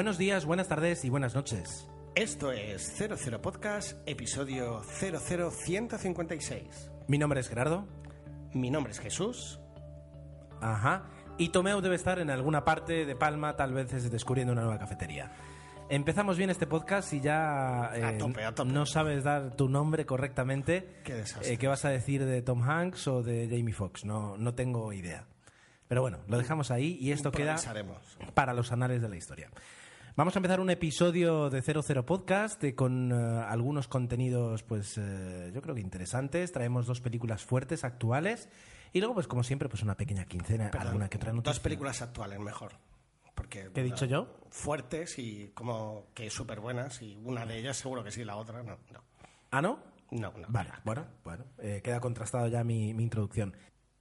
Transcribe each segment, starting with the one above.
Buenos días, buenas tardes y buenas noches. Esto es 00 Podcast, episodio 00156. Mi nombre es Gerardo. Mi nombre es Jesús. Ajá. Y Tomeu debe estar en alguna parte de Palma, tal vez es descubriendo una nueva cafetería. Empezamos bien este podcast y ya eh, A tope, a tope. no sabes dar tu nombre correctamente. Qué desastre. Eh, ¿Qué vas a decir de Tom Hanks o de Jamie Foxx? No, no tengo idea. Pero bueno, lo dejamos ahí y esto queda para los anales de la historia. Vamos a empezar un episodio de 00 Podcast eh, con eh, algunos contenidos, pues eh, yo creo que interesantes. Traemos dos películas fuertes, actuales. Y luego, pues como siempre, pues una pequeña quincena, Perdón, alguna que otra noticia. Dos películas actuales, mejor. Porque, ¿Qué he dicho yo? Fuertes y como que súper buenas. Y una de ellas seguro que sí, la otra no. No, ¿Ah, no? no. no. Vale, bueno, bueno, eh, queda contrastado ya mi, mi introducción.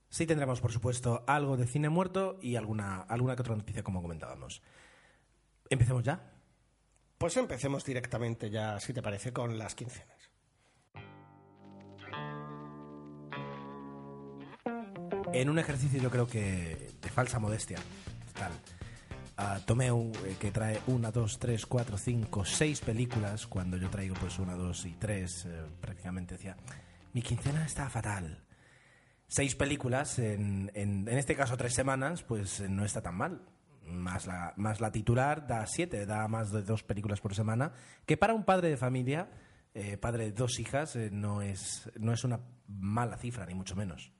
Sí tendremos, por supuesto, algo de cine muerto y alguna, alguna que otra noticia, como comentábamos. ¿Empecemos ya? Pues empecemos directamente ya, si te parece, con las quincenas. En un ejercicio yo creo que de falsa modestia, tal. ah, tomé un, eh, que trae una, dos, tres, cuatro, cinco, seis películas. Cuando yo traigo pues una, dos y tres, eh, prácticamente decía, mi quincena está fatal. Seis películas, en, en, en este caso tres semanas, pues eh, no está tan mal. Más la, más la titular da siete, da más de dos películas por semana, que para un padre de familia, eh, padre de dos hijas, eh, no, es, no es una mala cifra, ni mucho menos.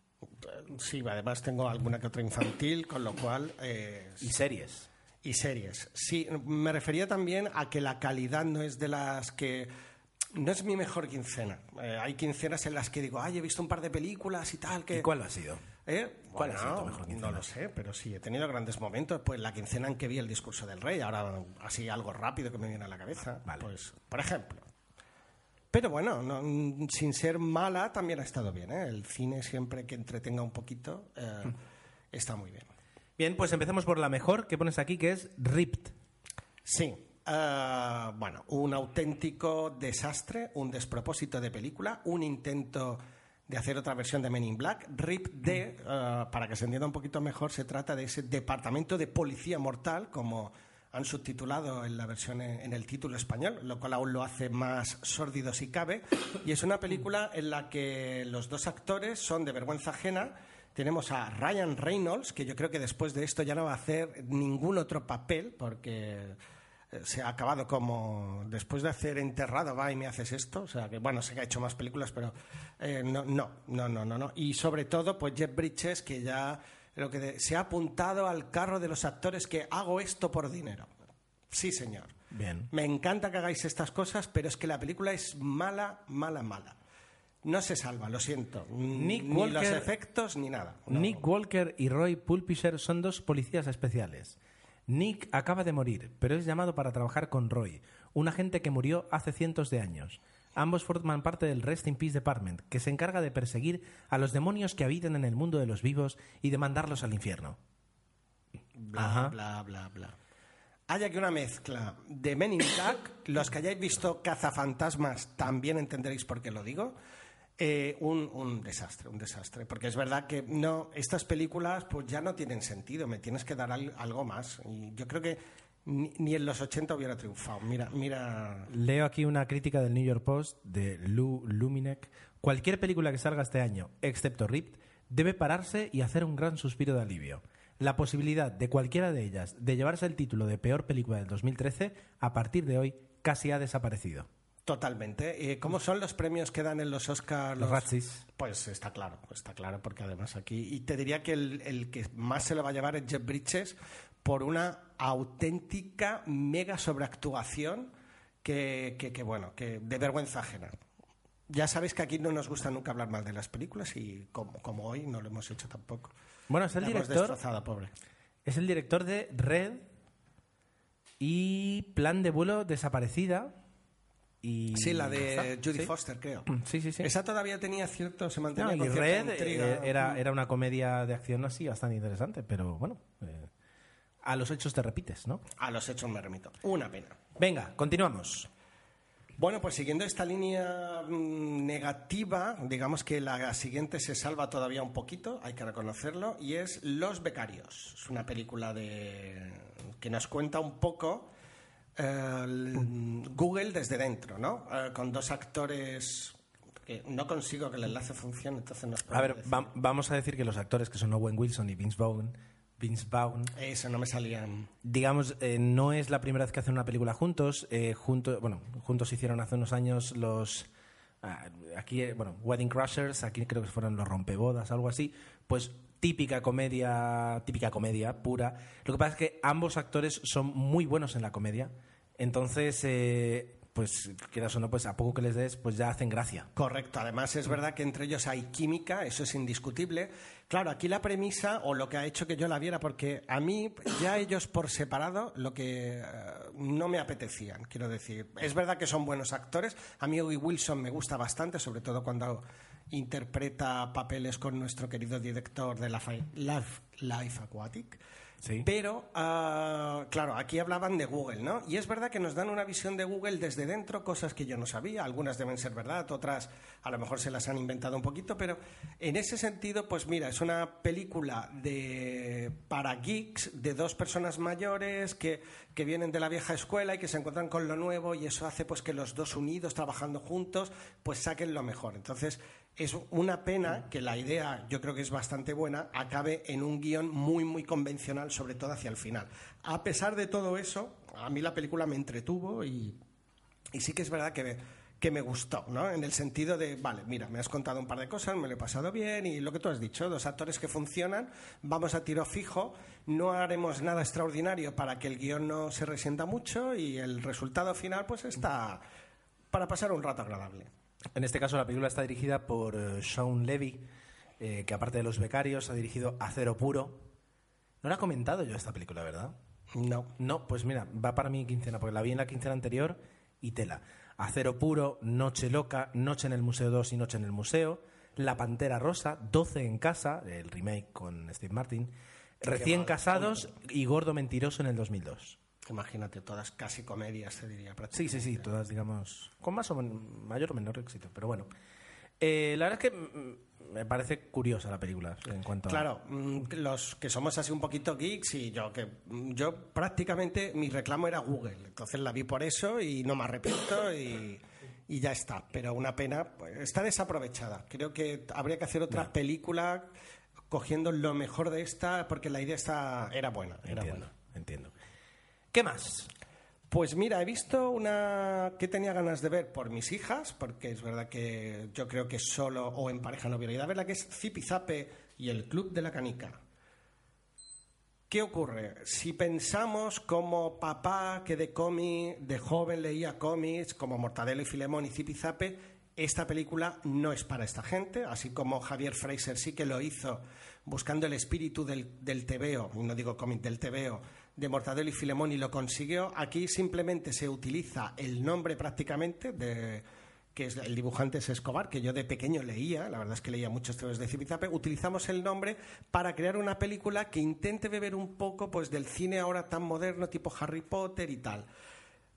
Sí, además tengo alguna que otra infantil, con lo cual... eh, Y series. Y series. Sí, me refería también a que la calidad no es de las que... No es mi mejor quincena. Eh, hay quincenas en las que digo, ay, he visto un par de películas y tal, que... ¿Y cuál ha sido? ¿Eh? ¿Cuál ha Bueno, sido tu mejor quincena? No lo sé, pero sí, he tenido grandes momentos. Pues la quincena en que vi el discurso del rey, ahora así algo rápido que me viene a la cabeza. Vale. Pues, por ejemplo. Pero bueno, no, mm, sin ser mala, también ha estado bien. ¿eh? El cine siempre que entretenga un poquito eh, Hmm. está muy bien. Bien, pues empecemos por la mejor que pones aquí, que es Ripped. Sí. bueno, un auténtico desastre, un despropósito de película, un intento de hacer otra versión de Men in Black. RIP D, eh, para que se entienda un poquito mejor, se trata de ese departamento de policía mortal, como han subtitulado en la versión en, en el título español, lo cual aún lo hace más sórdido si cabe. Y es una película en la que los dos actores son de vergüenza ajena. Tenemos a Ryan Reynolds, que yo creo que después de esto ya no va a hacer ningún otro papel, porque eh, se ha acabado como después de hacer enterrado va y me haces esto. O sea que bueno sé que ha hecho más películas pero eh, no no no no no no. Y sobre todo pues Jeff Bridges que ya lo que de- se ha apuntado al carro de los actores que hago esto por dinero. Sí señor. Bien. me encanta que hagáis estas cosas pero es que la película es mala mala mala. No se salva lo siento. Nick ni los efectos ni nada. No. Nick Walker y Roy Pulpisher son dos policías especiales. Nick acaba de morir, pero es llamado para trabajar con Roy, un agente que murió hace cientos de años. Ambos forman parte del Rest in Peace Department, que se encarga de perseguir a los demonios que habitan en el mundo de los vivos y de mandarlos al infierno. bla, Ajá. bla, bla, bla. Hay aquí una mezcla de Men in Black. Los que hayáis visto Cazafantasmas también entenderéis por qué lo digo. Eh, un, desastre, un desastre. Porque es verdad que no, estas películas pues ya no tienen sentido. Me tienes que dar al- algo más. Y yo creo que ni, ni en los 80 hubiera triunfado. Mira, mira. Leo aquí una crítica del New York Post de Lou Luminek. Cualquier película que salga este año, excepto Ripped, debe pararse y hacer un gran suspiro de alivio. La posibilidad de cualquiera de ellas de llevarse el título de peor película del 2013, a partir de hoy, casi ha desaparecido. Totalmente. Eh, ¿Cómo son los premios que dan en los Oscars? Los Razzies. Pues está claro, está claro, porque además aquí. Y te diría que el, el que más se lo va a llevar es Jeff Bridges por una auténtica mega sobreactuación que, que, que, bueno, que de vergüenza ajena. Ya sabéis que aquí no nos gusta nunca hablar mal de las películas y como, como hoy no lo hemos hecho tampoco. Bueno, es el La director. pobre. Es el director de Red y Plan de vuelo desaparecida. Y Sí, la de. Judy Sí. Foster, creo. Sí, sí, sí. Esa todavía tenía cierto, se No, mantenía y con cierta Red intriga. eh, era, era una comedia de acción así bastante interesante, pero bueno, eh, a los hechos te repites, ¿no? A los hechos me remito. Una pena. Venga, continuamos. Bueno, pues siguiendo esta línea mm, negativa, digamos que la siguiente se salva todavía un poquito, hay que reconocerlo, y es Los Becarios. Es una película de que nos cuenta un poco Google desde dentro, ¿no? Eh, con dos actores que no consigo que el enlace funcione, entonces nos A ver, va- vamos a decir que los actores que son Owen Wilson y Vince Vaughn, Vince Vaughn. Eso no me salían. digamos, eh, no es la primera vez que hacen una película juntos. eh, junto- bueno, juntos hicieron hace unos años los. ah, aquí, eh, bueno, Wedding Crashers, aquí creo que fueron los rompebodas, algo así. Pues típica comedia, típica comedia pura. Lo que pasa es que ambos actores son muy buenos en la comedia. Entonces, eh, pues, quieras o no, pues a poco que les des, pues ya hacen gracia. Correcto, además es verdad que entre ellos hay química, eso es indiscutible. Claro, aquí la premisa o lo que ha hecho que yo la viera, porque a mí ya ellos por separado lo que eh, no me apetecían, quiero decir. Es verdad que son buenos actores, a mí Wilson me gusta bastante, sobre todo cuando interpreta papeles con nuestro querido director de la Life Aquatic. Sí. Pero, ah, claro, aquí hablaban de Google, ¿no? Y es verdad que nos dan una visión de Google desde dentro, cosas que yo no sabía, algunas deben ser verdad, otras a lo mejor se las han inventado un poquito, pero en ese sentido, pues mira, es una película de para geeks, de dos personas mayores que, que vienen de la vieja escuela y que se encuentran con lo nuevo y eso hace pues que los dos unidos, trabajando juntos, pues saquen lo mejor. Entonces, es una pena que la idea, yo creo que es bastante buena, acabe en un guion muy, muy convencional, sobre todo hacia el final. A pesar de todo eso, a mí la película me entretuvo y, y sí que es verdad que me, que me gustó, ¿no? En el sentido de, vale, mira, me has contado un par de cosas, me lo he pasado bien y lo que tú has dicho, dos actores que funcionan, vamos a tiro fijo, no haremos nada extraordinario para que el guion no se resienta mucho y el resultado final pues está para pasar un rato agradable. En este caso, la película está dirigida por eh, Sean Levy, eh, que aparte de Los Becarios, ha dirigido Acero Puro. No la he comentado yo esta película, ¿verdad? No. No, pues mira, va para mi quincena, porque la vi en la quincena anterior y tela. Acero Puro, Noche Loca, Noche en el Museo 2 y Noche en el Museo, La Pantera Rosa, 12 en Casa, el remake con Steve Martin, Recién Casados y Gordo Mentiroso en el 2002. Imagínate, todas casi comedias, se diría. Sí, sí, sí, todas, digamos, con más o men- mayor o menor éxito, pero bueno. Eh, la verdad es que me parece curiosa la película en cuanto. Claro, mm, los que somos así un poquito geeks y yo que mm, yo prácticamente mi reclamo era Google, entonces la vi por eso y no me arrepiento y, y ya está. Pero una pena, pues, está desaprovechada. Creo que habría que hacer otra película cogiendo lo mejor de esta porque la idea está, era buena, era entiendo, buena. entiendo. ¿Qué más? Pues mira, he visto una que tenía ganas de ver por mis hijas, porque es verdad que yo creo que solo o en pareja no hubiera ido a verla, que es Zipizape y el Club de la Canica. ¿Qué ocurre? Si pensamos como papá que de cómic, de joven leía cómics, como Mortadelo y Filemón y Zipizape, esta película no es para esta gente, así como Javier Fraser sí que lo hizo buscando el espíritu del, del TVO, y no digo cómic, del TVO, de Mortadelo y Filemón y lo consiguió. Aquí simplemente se utiliza el nombre prácticamente de que es el dibujante es Escobar, que yo de pequeño leía, la verdad es que leía muchos temas de Zipizape, utilizamos el nombre para crear una película que intente beber un poco pues del cine ahora tan moderno, tipo Harry Potter y tal.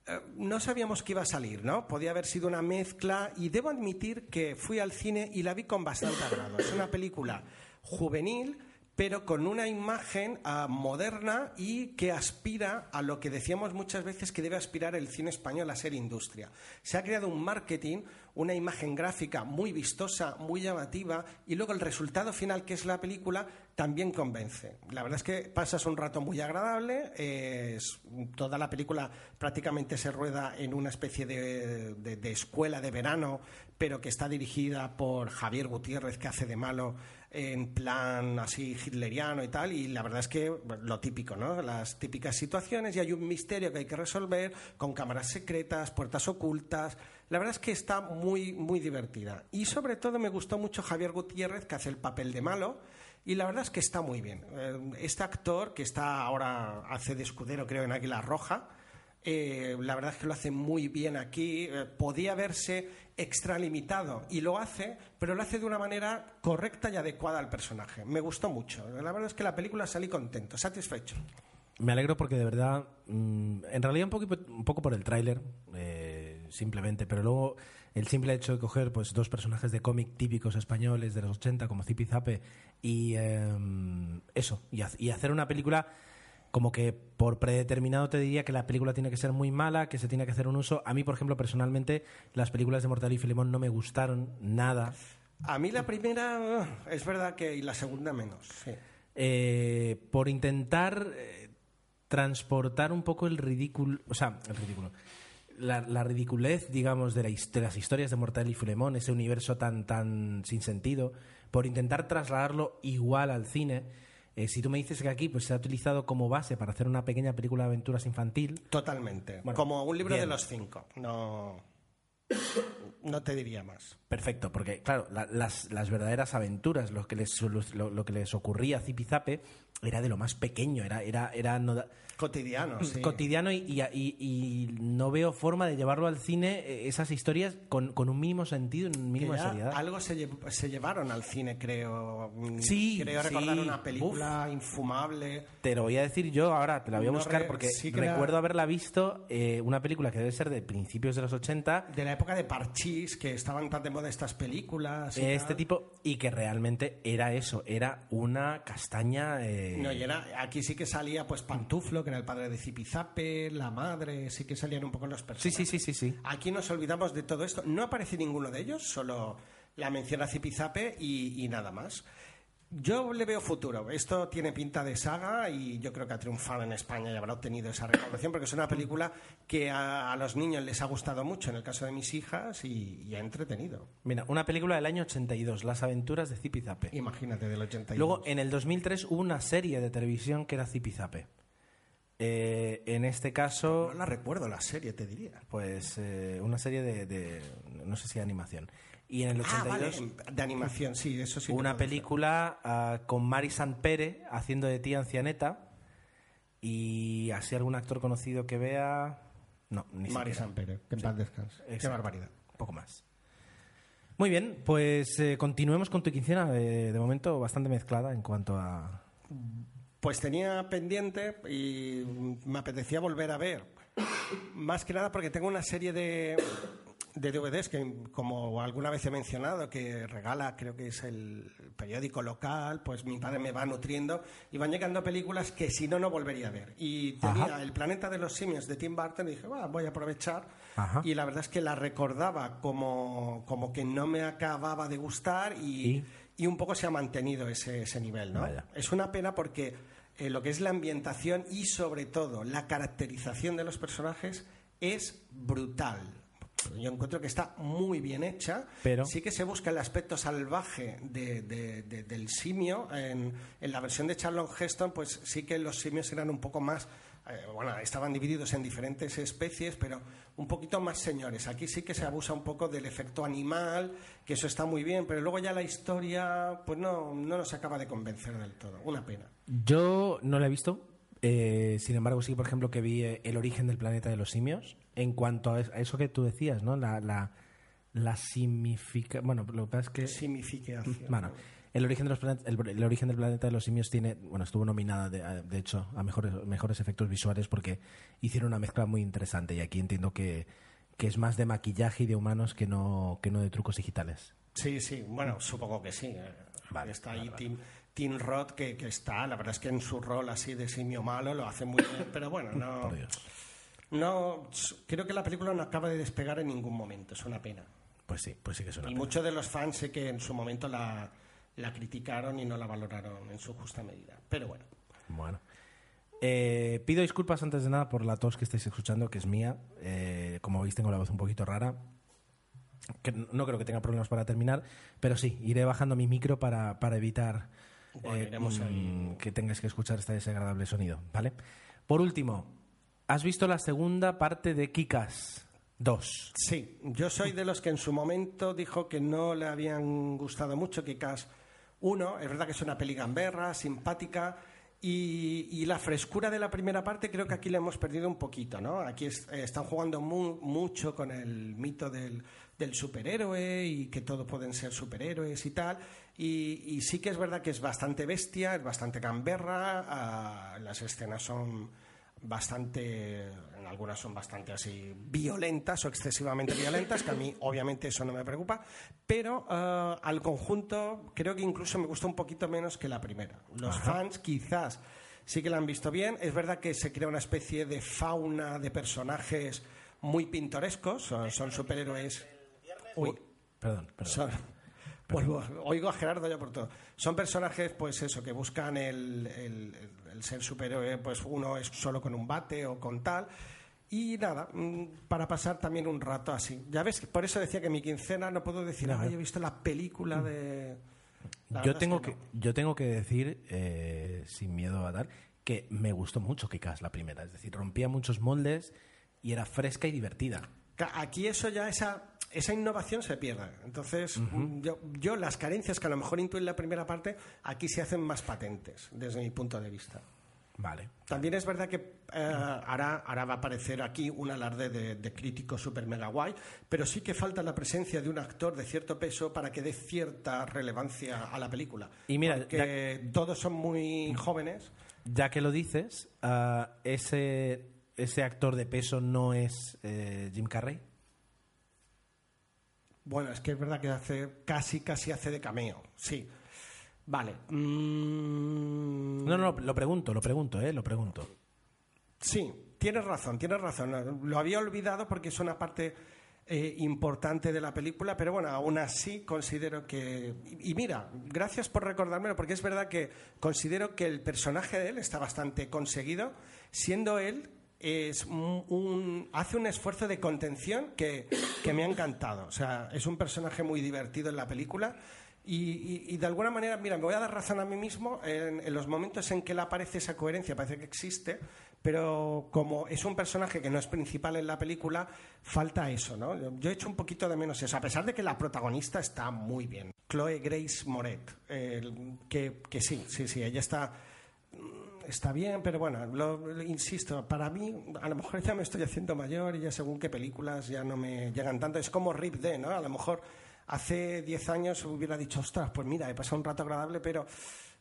Eh, no sabíamos que iba a salir, ¿no? Podía haber sido una mezcla y debo admitir que fui al cine y la vi con bastante agrado. Es una película juvenil, pero con una imagen ah, moderna y que aspira a lo que decíamos muchas veces que debe aspirar el cine español a ser industria. Se ha creado un marketing, una imagen gráfica muy vistosa, muy llamativa y luego el resultado final que es la película también convence. La verdad es que pasas un rato muy agradable, es- toda la película prácticamente se rueda en una especie de- de escuela de verano, pero que está dirigida por Javier Gutiérrez, que hace de malo en plan así hitleriano y tal, y la verdad es que lo típico, ¿no? Las típicas situaciones y hay un misterio que hay que resolver con cámaras secretas, puertas ocultas. La verdad es que está muy, muy divertida. Y sobre todo me gustó mucho Javier Gutiérrez, que hace el papel de malo. Y la verdad es que está muy bien. Eh, Este actor, que está ahora, hace de escudero, creo, en Águila Roja, eh, la verdad es que lo hace muy bien aquí. Eh, podía verse extralimitado y lo hace, pero lo hace de una manera correcta y adecuada al personaje. Me gustó mucho. La verdad es que la película salí contento, satisfecho. Me alegro porque de verdad, mm, en realidad un poco, un poco por el tráiler, eh, simplemente, pero luego el simple hecho de coger pues dos personajes de cómic típicos españoles de los 80 como Zipi Zape y eh, eso, y, y hacer una película como que por predeterminado te diría que la película tiene que ser muy mala, que se tiene que hacer un uso. A mí, por ejemplo, personalmente, las películas de Mortal y Filemón no me gustaron nada. A mí la primera uh, es verdad que y la segunda menos. sí. eh, por intentar eh, transportar un poco el ridículo, o sea, el ridículo, la, la ridiculez, digamos, de, la de las historias de Mortal y Filemón, ese universo tan, tan sin sentido, por intentar trasladarlo igual al cine. Eh, si tú me dices que aquí pues, se ha utilizado como base para hacer una pequeña película de aventuras infantil, Totalmente. Bueno, Como un libro bien. de los cinco. No, no te diría más. Perfecto, porque claro, la- las, las verdaderas aventuras, lo que les, lo, lo que les ocurría a Zipizape era de lo más pequeño, era, era, era no da- Cotidiano, sí. cotidiano y, y- y- no veo forma de llevarlo al cine eh, esas historias con, con un mínimo sentido, un mínimo de seriedad. algo se, lle- se llevaron al cine, creo. Mm, Sí, Creo sí. recordar una película infumable. Te lo voy a decir yo ahora, te la voy a No buscar porque sí recuerdo haberla visto, eh, una película que debe ser de principios de los 80, De la época de Parchís, que estaban tan de moda estas películas. y este tal. tipo, y que realmente era eso, era una castaña... eh, No, y era, aquí sí que salía pues Pantuflo, que era el padre de Zipizape, la madre, sí que salían un poco los Sí, personajes. sí, sí, sí, sí. Aquí nos olvidamos de todo esto. No aparece ninguno de ellos, solo la menciona Zipizape y, y nada más. Yo le veo futuro. Esto tiene pinta de saga y yo creo que ha triunfado en España y habrá obtenido esa recaudación porque es una película que a, a los niños les ha gustado mucho, en el caso de mis hijas, y, y ha entretenido. Mira, una película del año 82, Las aventuras de Zipizape. Imagínate, del 81. Luego, en el 2003 hubo una serie de televisión que era Zipizape. Eh, en este caso, No la recuerdo la serie, te diría. pues eh, una serie de, de- no sé si de animación. Y en el Ah, 82 vale, de animación, sí, eso sí. una película ah, con Mari Pere haciendo de tía ancianeta y así algún actor conocido que vea no ni Mari siquiera. Sampere, que en paz descanse. Qué barbaridad. un poco más muy bien pues eh, continuemos con tu quincena de, de momento bastante mezclada en cuanto a Pues tenía pendiente y me apetecía volver a ver. Más que nada porque tengo una serie de, de DVDs que, como alguna vez he mencionado, que regala, creo que es el periódico local, pues mi padre me va nutriendo y van llegando películas que si no, no volvería a ver. Y tenía Ajá. El planeta de los simios de Tim Burton y dije, "Va, voy a aprovechar. Ajá. Y la verdad es que la recordaba como, como que no me acababa de gustar y, ¿Y? y un poco se ha mantenido ese, ese nivel, ¿no? Vaya. Es una pena porque eh, lo que es la ambientación y sobre todo la caracterización de los personajes es brutal. Yo encuentro que está muy bien hecha. Pero- Sí que se busca el aspecto salvaje de- de- de- del simio. En, en la versión de Charlton Heston, pues sí que los simios eran un poco más. eh, bueno, estaban divididos en diferentes especies, pero un poquito más señores. Aquí sí que se abusa un poco del efecto animal, que eso está muy bien, pero luego ya la historia, pues no, no nos acaba de convencer del todo. Una pena. yo no la he visto eh, sin embargo sí por ejemplo que vi eh, el origen del planeta de los simios en cuanto a es- a eso que tú decías no la la, la significa bueno lo que pasa es que Significación. Bueno, el origen, de los planet- el, el origen del planeta de los simios tiene, bueno, estuvo nominada de, de hecho a mejores, mejores efectos visuales porque hicieron una mezcla muy interesante y aquí entiendo que, que es más de maquillaje y de humanos que no, que no de trucos digitales. Sí, sí, bueno, supongo que sí. eh. Vale, está ahí Tim, Tim Roth, que, que está, la verdad es que en su rol así de simio malo lo hace muy bien, pero bueno, no, no creo que la película no acaba de despegar en ningún momento, es una pena. Pues sí, pues sí que es una Y pena. muchos de los fans sé que en su momento la, la criticaron y no la valoraron en su justa medida. Pero bueno, Bueno. Eh, pido disculpas antes de nada por la tos que estáis escuchando, que es mía. Eh, como veis, tengo la voz un poquito rara. Que no creo que tenga problemas para terminar, pero sí, iré bajando mi micro para, para evitar Bueno, eh, ahí. mm, que tengáis que escuchar este desagradable sonido, ¿vale? Por último, ¿has visto la segunda parte de Kikas? Dos. Sí, yo soy de los que en su momento dijo que no le habían gustado mucho Kikas 1. Es verdad que es una peli gamberra, simpática. Y, y la frescura de la primera parte creo que aquí la hemos perdido un poquito, ¿no? Aquí es- eh, están jugando mu- mucho con el mito del, del superhéroe y que todos pueden ser superhéroes y tal. Y, y sí que es verdad que es bastante bestia, es bastante gamberra, ah, las escenas son bastante, en algunas son bastante así violentas o excesivamente violentas, que a mí obviamente eso no me preocupa, pero ah, al conjunto creo que incluso me gusta un poquito menos que la primera. Los fans quizás sí que la han visto bien, es verdad que se crea una especie de fauna de personajes muy pintorescos, son, son superhéroes... Uy, Perdón, perdón. son- vuelvo, oigo a Gerardo ya por todo. Son personajes, pues eso, que buscan el, el- el ser superhéroe, pues uno es solo con un bate o con tal. Y nada, mm, para pasar también un rato así. Ya ves, por eso decía que mi quincena no puedo decir, No, ah, yo he visto la película de... La Yo es tengo que que, no. yo tengo que decir, eh, sin miedo a dar, que me gustó mucho Kikas la primera. Es decir, rompía muchos moldes y era fresca y divertida. Aquí eso ya, esa, esa innovación se pierde. Entonces, mm, yo, yo las carencias que a lo mejor intuí en la primera parte, aquí se hacen más patentes, desde mi punto de vista. Vale. También es verdad que eh, ahora, ahora va a aparecer aquí un alarde de, de crítico super mega guay, pero sí que falta la presencia de un actor de cierto peso para que dé cierta relevancia a la película. Y mira, Porque todos son muy jóvenes. Ya que lo dices, ah, ese, ese actor de peso no es eh, Jim Carrey. Bueno, es que es verdad que hace casi, casi hace de cameo, sí. Vale. Mm, No, no, lo pregunto, lo pregunto, eh, lo pregunto. Sí, tienes razón, tienes razón. Lo había olvidado porque es una parte eh, importante de la película, pero bueno, aún así considero que... Y, y mira, gracias por recordármelo, porque es verdad que considero que el personaje de él está bastante conseguido, siendo él... Es un, un- hace un esfuerzo de contención que, que me ha encantado. O sea, es un personaje muy divertido en la película y, y- y de alguna manera, mira, me voy a dar razón a mí mismo en, en los momentos en que él aparece esa coherencia, parece que existe, pero como es un personaje que no es principal en la película, falta eso, ¿no? Yo- he hecho un poquito de menos eso, a pesar de que la protagonista está muy bien. Chloe Grace Moret, el- que, que sí, sí, sí, ella está está bien, pero bueno, lo, lo- insisto, para mí, a lo mejor ya me estoy haciendo mayor y ya según qué películas ya no me llegan tanto. Es como Rip D, ¿no? A lo mejor hace 10 años hubiera dicho, ostras, pues mira, he pasado un rato agradable, pero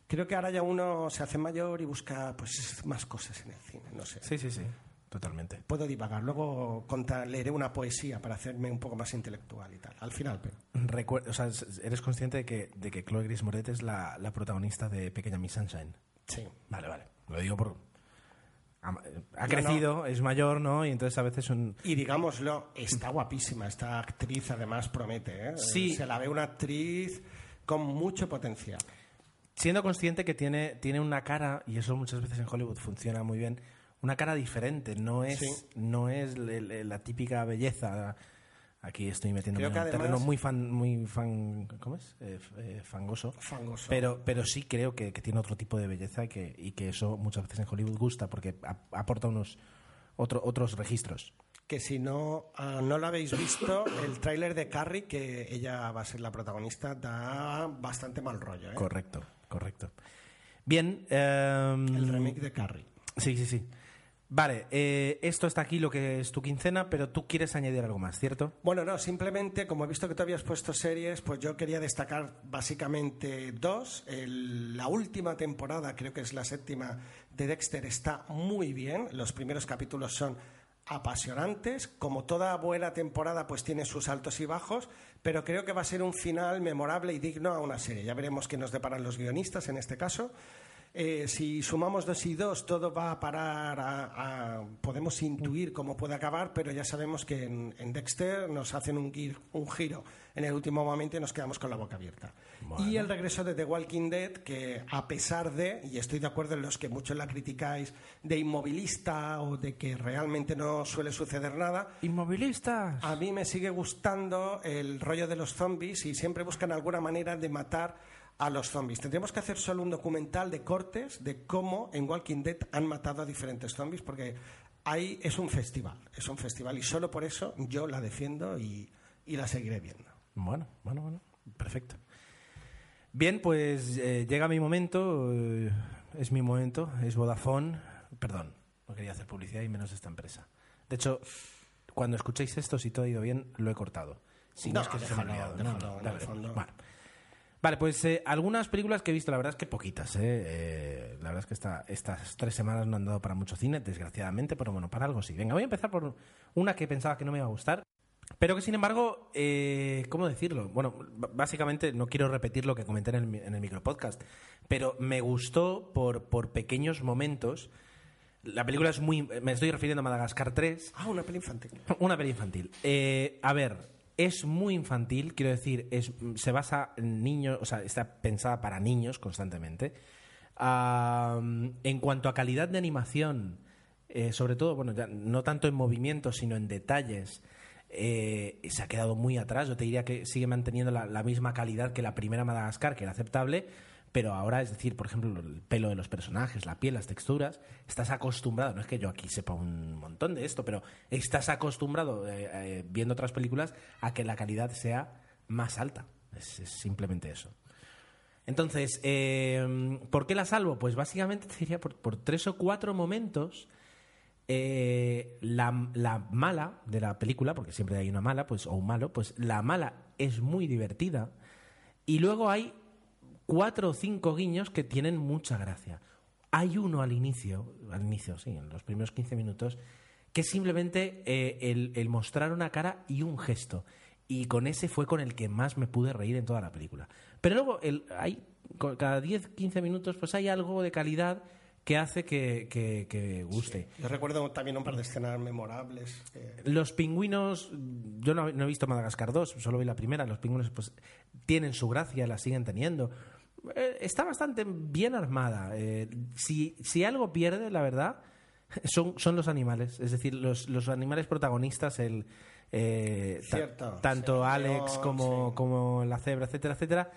creo que ahora ya uno se hace mayor y busca pues más cosas en el cine, no sé. Sí, sí, sí, totalmente. Puedo divagar, luego contar, leeré una poesía para hacerme un poco más intelectual y tal, al final, pero... Recuer- o sea, eres consciente de que, de que Chloe Grace Moretz es la, la protagonista de Pequeña Miss Sunshine. Sí. Vale, vale. Lo digo por... Ha, ha No, crecido, es mayor, ¿no? Y entonces a veces un... Y digámoslo, está guapísima. Esta actriz además promete. ¿eh? Sí. Se la ve una actriz con mucho potencial. Siendo consciente que tiene, tiene una cara, y eso muchas veces en Hollywood funciona muy bien, una cara diferente, no es, Sí. no es la típica belleza. Aquí estoy metiéndome en un además- terreno muy fan, muy fan, ¿cómo es? Eh, eh, fangoso. Fangoso. Pero, pero sí creo que, que tiene otro tipo de belleza y que, y que eso muchas veces en Hollywood gusta porque ap- aporta unos otro- otros registros. Que si no, ah, no lo habéis visto, el tráiler de Carrie, que ella va a ser la protagonista, da bastante mal rollo. ¿eh? Correcto, correcto. Bien. em, El remake de Carrie. Sí, sí, sí. Vale, eh, esto está aquí lo que es tu quincena, pero tú quieres añadir algo más, ¿cierto? Bueno, no, simplemente, como he visto que tú habías puesto series, pues yo quería destacar básicamente dos. El- la última temporada, creo que es la séptima, de Dexter está muy bien. Los primeros capítulos son apasionantes. Como toda buena temporada, pues tiene sus altos y bajos, pero creo que va a ser un final memorable y digno a una serie. Ya veremos qué nos deparan los guionistas en este caso. Eh, si sumamos dos y dos, todo va a parar a, a- Podemos intuir cómo puede acabar, pero ya sabemos que en, en Dexter nos hacen un, gir- un giro en el último momento y nos quedamos con la boca abierta. Y el regreso de The Walking Dead, que a pesar de, y estoy de acuerdo en los que muchos la criticáis, de inmovilista o de que realmente no suele suceder nada, Inmovilistas. a mí me sigue gustando el rollo de los zombies y siempre buscan alguna manera de matar a los zombies. Tendríamos que hacer solo un documental de cortes de cómo en Walking Dead han matado a diferentes zombies porque Ahí es un festival, es un festival y solo por eso yo la defiendo y, y la seguiré viendo. Bueno, bueno, bueno, perfecto. Bien, pues eh, llega mi momento, eh, es mi momento, es Vodafone. Perdón, no quería hacer publicidad y menos esta empresa. De hecho, cuando escuchéis esto, si todo ha ido bien, lo he cortado. Si no, No, es que se me ha olvidado. Vale. Pues eh, algunas películas que he visto, la verdad es que poquitas. ¿eh? Eh, la verdad es que esta- estas tres semanas no han dado para mucho cine, desgraciadamente, pero bueno, para algo sí. Venga, voy a empezar por una que pensaba que no me iba a gustar, pero que sin embargo, eh, ¿cómo decirlo? Bueno, básicamente no quiero repetir lo que comenté en el, en el micropodcast, pero me gustó por, por pequeños momentos. La película es muy... Me estoy refiriendo a Madagascar 3, Ah, una peli infantil. una peli infantil. Eh, a ver, es muy infantil, quiero decir, es, se basa en niños, o sea, está pensada para niños constantemente. En cuanto a calidad de animación, eh, sobre todo, bueno, ya no tanto en movimiento, sino en detalles, eh, se ha quedado muy atrás. Yo te diría que sigue manteniendo la misma calidad que la primera Madagascar, que era aceptable, pero ahora, es decir, por ejemplo, el pelo de los personajes, la piel, las texturas, estás acostumbrado, no es que yo aquí sepa un montón de esto, pero estás acostumbrado, eh, eh, viendo otras películas, a que la calidad sea más alta. Es, simplemente eso. Entonces, eh, ¿por qué la salvo? Pues básicamente te diría por, por tres o cuatro momentos. eh, la, la mala de la película, porque siempre hay una mala, pues, o un malo, pues la mala es muy divertida. Y luego hay cuatro o cinco guiños que tienen mucha gracia. Hay uno al inicio, al inicio, sí, en los primeros 15 minutos, que es simplemente eh, el, el mostrar una cara y un gesto. Y con ese fue con el que más me pude reír en toda la película. Pero luego, el, hay, cada 10, 15 minutos, pues hay algo de calidad que hace que, que- que guste. Yo recuerdo también un par de escenas memorables. eh, Los pingüinos, yo no, no he visto Madagascar 2, solo vi la primera. Los pingüinos, pues, tienen su gracia, la siguen teniendo. Eh, está bastante bien armada. Eh, si, si algo pierde, la verdad, son, son los animales. Es decir, los, los animales protagonistas, el. eh, Cierto, tanto sí, Alex como, sí. como la cebra, etcétera, etcétera.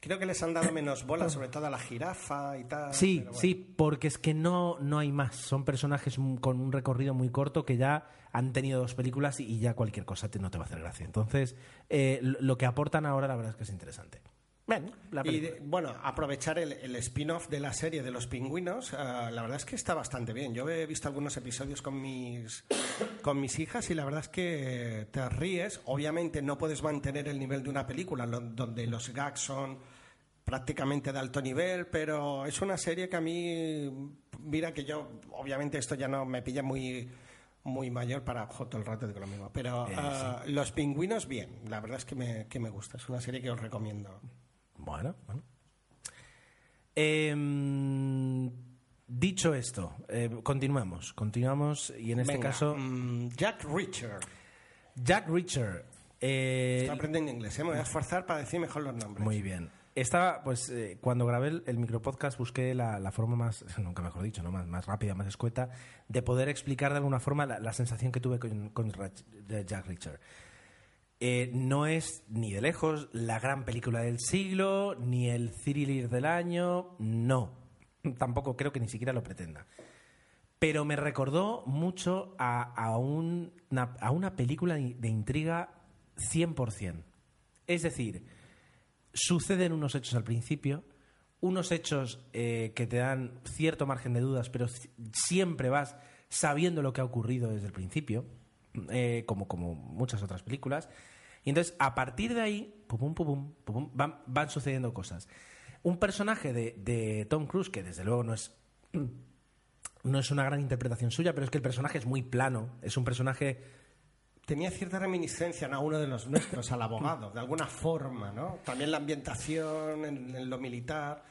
Creo que les han dado menos bola, sobre todo a la jirafa y tal. Sí, bueno. sí, porque es que no, no hay más. Son personajes con un recorrido muy corto que ya han tenido dos películas y, ya cualquier cosa te, no te va a hacer gracia. Entonces, eh, lo que aportan ahora, la verdad es que es interesante. Bueno, la Y de- bueno, aprovechar el, el spin-off de la serie de los pingüinos, ah, la verdad es que está bastante bien. Yo he visto algunos episodios con mis, con mis hijas y la verdad es que te ríes. Obviamente no puedes mantener el nivel de una película lo- donde los gags son prácticamente de alto nivel, pero es una serie que a mí, mira que yo, obviamente esto ya no me pilla muy muy mayor para todo el rato digo lo mismo, pero Eh, ah, los pingüinos bien, la verdad es que me, que me gusta, es una serie que os recomiendo. Bueno, bueno. Em, dicho esto, eh, continuamos. Continuamos y en este Venga, caso, mm, Jack Reacher. Jack Reacher. eh, Estoy aprendiendo inglés, ¿eh? me voy a esforzar para decir mejor los nombres. Muy bien. Estaba, pues, eh, cuando grabé el, el micropodcast busqué la, la forma más, nunca mejor dicho, ¿no? más, más rápida, más escueta, de poder explicar de alguna forma la, la sensación que tuve con, con Rach- de Jack Reacher. Eh, no es ni de lejos la gran película del siglo, ni el thriller del año, no. Tampoco creo que ni siquiera lo pretenda. Pero me recordó mucho a, a un- una, película de intriga 100%. Es decir, suceden unos hechos al principio, unos hechos eh, que te dan cierto margen de dudas, pero siempre vas sabiendo lo que ha ocurrido desde el principio, eh, como, como muchas otras películas. Y entonces, a partir de ahí, pum, pum, pum, van, van sucediendo cosas. Un personaje de, de Tom Cruise, que desde luego no es no es una gran interpretación suya, pero es que el personaje es muy plano. Es un personaje. Tenía cierta reminiscencia a uno de los nuestros, al abogado, de alguna forma, ¿no? También la ambientación en, en lo militar.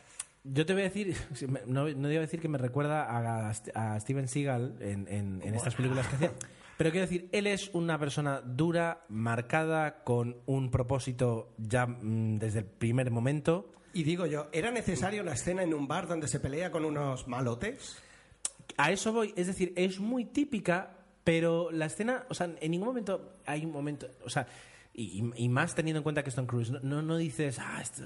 Yo te voy a decir, no, no iba a decir que me recuerda a, a Steven Seagal en, en- en estas películas que hacía, pero quiero decir, él es una persona dura, marcada, con un propósito ya mm, desde el primer momento. Y digo yo, ¿era necesaria una escena en un bar donde se pelea con unos malotes? A eso voy, es decir, es muy típica, pero la escena, o sea, en ningún momento hay un momento, o sea, y, y más teniendo en cuenta que es Tom Cruise, no, no, no dices, ah, esto-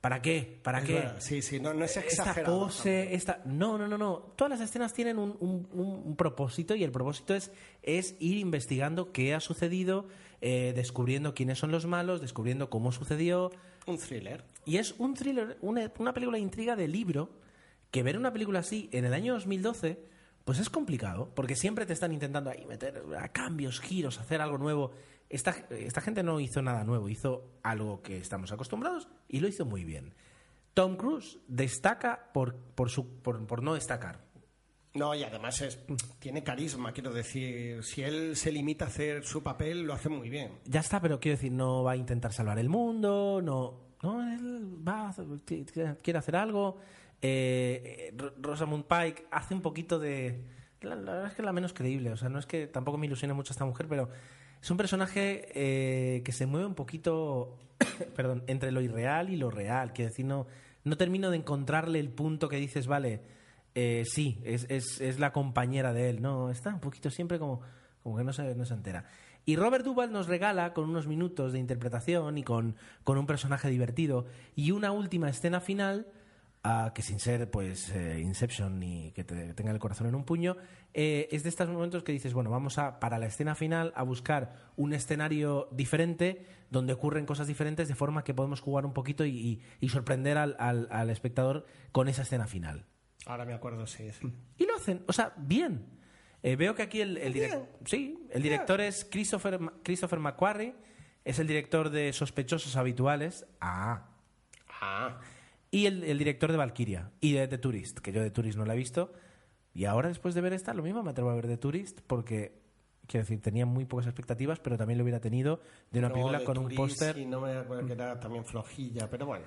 ¿Para qué? ¿Para Es qué? verdad, Sí, sí, no, no es esta exagerado. pose, esta... No, no, no, no. Todas las escenas tienen un, un- un- un propósito y el propósito es, es ir investigando qué ha sucedido, eh, descubriendo quiénes son los malos, descubriendo cómo sucedió. Un thriller. Y es un thriller, una, una película de intriga de libro, que ver una película así en el año 2012, pues es complicado, porque siempre te están intentando ahí meter a cambios, giros, hacer algo nuevo. Esta, esta gente no hizo nada nuevo, hizo algo que estamos acostumbrados y lo hizo muy bien. Tom Cruise destaca por, por, su, por, por no destacar. No, y además es, tiene carisma, quiero decir. Si él se limita a hacer su papel, lo hace muy bien. Ya está, pero quiero decir, no va a intentar salvar el mundo, no, no él va quiere hacer algo. Eh, Ro- Rosamund Pike hace un poquito de... La, la verdad es que es la menos creíble, o sea, no es que tampoco me ilusione mucho esta mujer, pero es un personaje eh, que se mueve un poquito, perdón, entre lo irreal y lo real. Quiero decir, no, no termino de encontrarle el punto que dices, vale, eh, sí, es, es, es la compañera de él. No, está un poquito siempre como, como que no se, no se entera. Y Robert Duvall nos regala con unos minutos de interpretación y con, con un personaje divertido y una última escena final ah, que sin ser pues eh, Inception ni que te tenga el corazón en un puño, eh, es de estos momentos que dices, bueno, vamos a para la escena final a buscar un escenario diferente donde ocurren cosas diferentes de forma que podemos jugar un poquito y, y- y sorprender al, al- al espectador con esa escena final. Ahora me acuerdo, sí, sí. Y lo hacen, o sea, bien. Eh, veo que aquí el, el direc- sí, el director es Christopher, Christopher McQuarrie, es el director de Sospechosos Habituales, ah, Ah, y el, el director de Valkyria y de The Tourist, que yo de Tourist no la he visto. Y ahora, después de ver esta, lo mismo me atrevo a ver The Tourist porque, quiero decir, tenía muy pocas expectativas, pero también lo hubiera tenido de una no, película de con un póster. Y no me acuerdo que era también flojilla, pero bueno.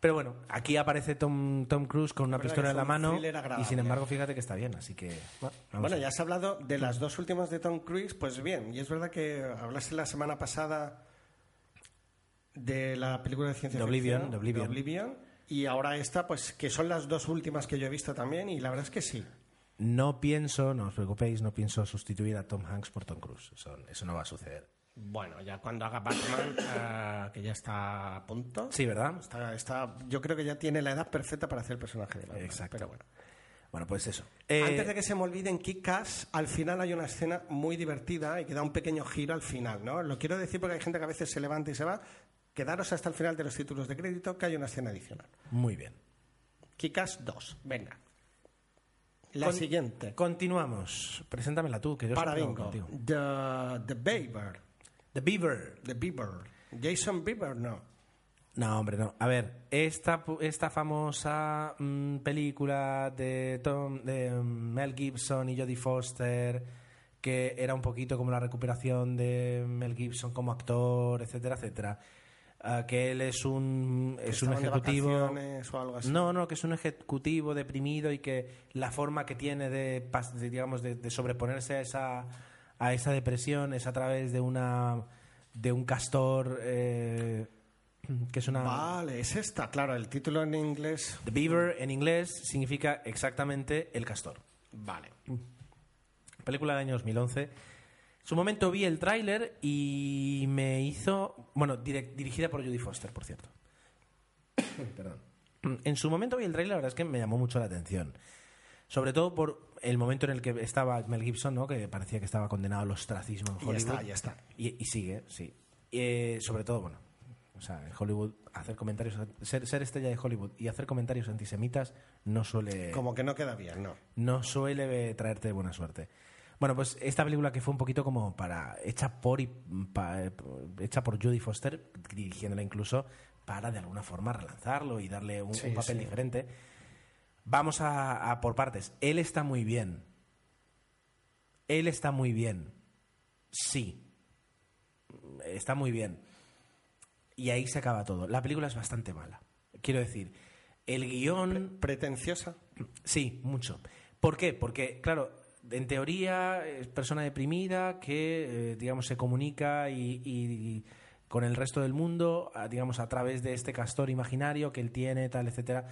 Pero bueno, aquí aparece Tom, Tom Cruise con una pistola en la mano y sin embargo, fíjate que está bien, así que... Bueno, ya has hablado de las dos últimas de Tom Cruise, pues bien, y es verdad que hablaste la semana pasada de la película de ciencia De Oblivion, ficción, de Oblivion. Oblivion, y ahora esta, pues que son las dos últimas que yo he visto también, y la verdad es que sí. No pienso, no os preocupéis, no pienso sustituir a Tom Hanks por Tom Cruise. Eso, eso no va a suceder. Bueno, ya cuando haga Batman, eh, que ya está a punto. Sí, ¿verdad? Está, está- yo creo que ya tiene la edad perfecta para hacer el personaje de Batman. Exacto. Pero bueno. Bueno, pues eso. Antes Eh, de que se me olvide, en Kick-Ass, al final hay una escena muy divertida y que da un pequeño giro al final, ¿no? Lo quiero decir porque hay gente que a veces se levanta y se va. Quedaros hasta el final de los títulos de crédito que hay una escena adicional. Muy bien. Kick-Ass 2, venga. La Con- siguiente. Continuamos. Preséntamela tú, que yo Para bingo. contigo. The, the Beaver. The Beaver. The Beaver. Jason Beaver, no. No, hombre, no. A ver, esta, esta famosa mm, película de, Tom, de mm, Mel Gibson y Jodie Foster, que era un poquito como la recuperación de Mel Gibson como actor, etcétera, etcétera. Que él es un, es un ejecutivo. o algo así. No, no, que es un ejecutivo deprimido y que la forma que tiene de, de, digamos, de, de sobreponerse a esa, a esa depresión es a través de una de un castor eh, que es una Vale, es esta, claro, el título en inglés. The Beaver en inglés significa exactamente el castor. Vale. Película del año 2011. En su momento vi el tráiler y me hizo... Bueno, direc- dirigida por Judy Foster, por cierto. Perdón. En su momento vi el tráiler, la verdad es que me llamó mucho la atención. Sobre todo por el momento en el que estaba Mel Gibson, ¿no? que parecía que estaba condenado al ostracismo en Y ya Hollywood. está, ya está. Y, y sigue, sí. Eh, sobre todo, bueno, o sea, en Hollywood hacer comentarios, ser, ser estrella de Hollywood y hacer comentarios antisemitas no suele Como que no queda bien, no. no suele traerte buena suerte. Bueno, pues esta película que fue un poquito como para hecha por y pa- hecha por Judy Foster, dirigiéndola incluso para de alguna forma relanzarlo y darle un, Sí, un papel sí. diferente. Vamos a, a por partes. Él está muy bien. Él está muy bien. Sí. Está muy bien. Y ahí se acaba todo. La película es bastante mala. Quiero decir, el guion... Pretenciosa. Sí, mucho. ¿Por qué? Porque, claro, en teoría es persona deprimida que, eh, digamos, se comunica y, con el resto del mundo, digamos, a través de este castor imaginario que él tiene, tal, etcétera.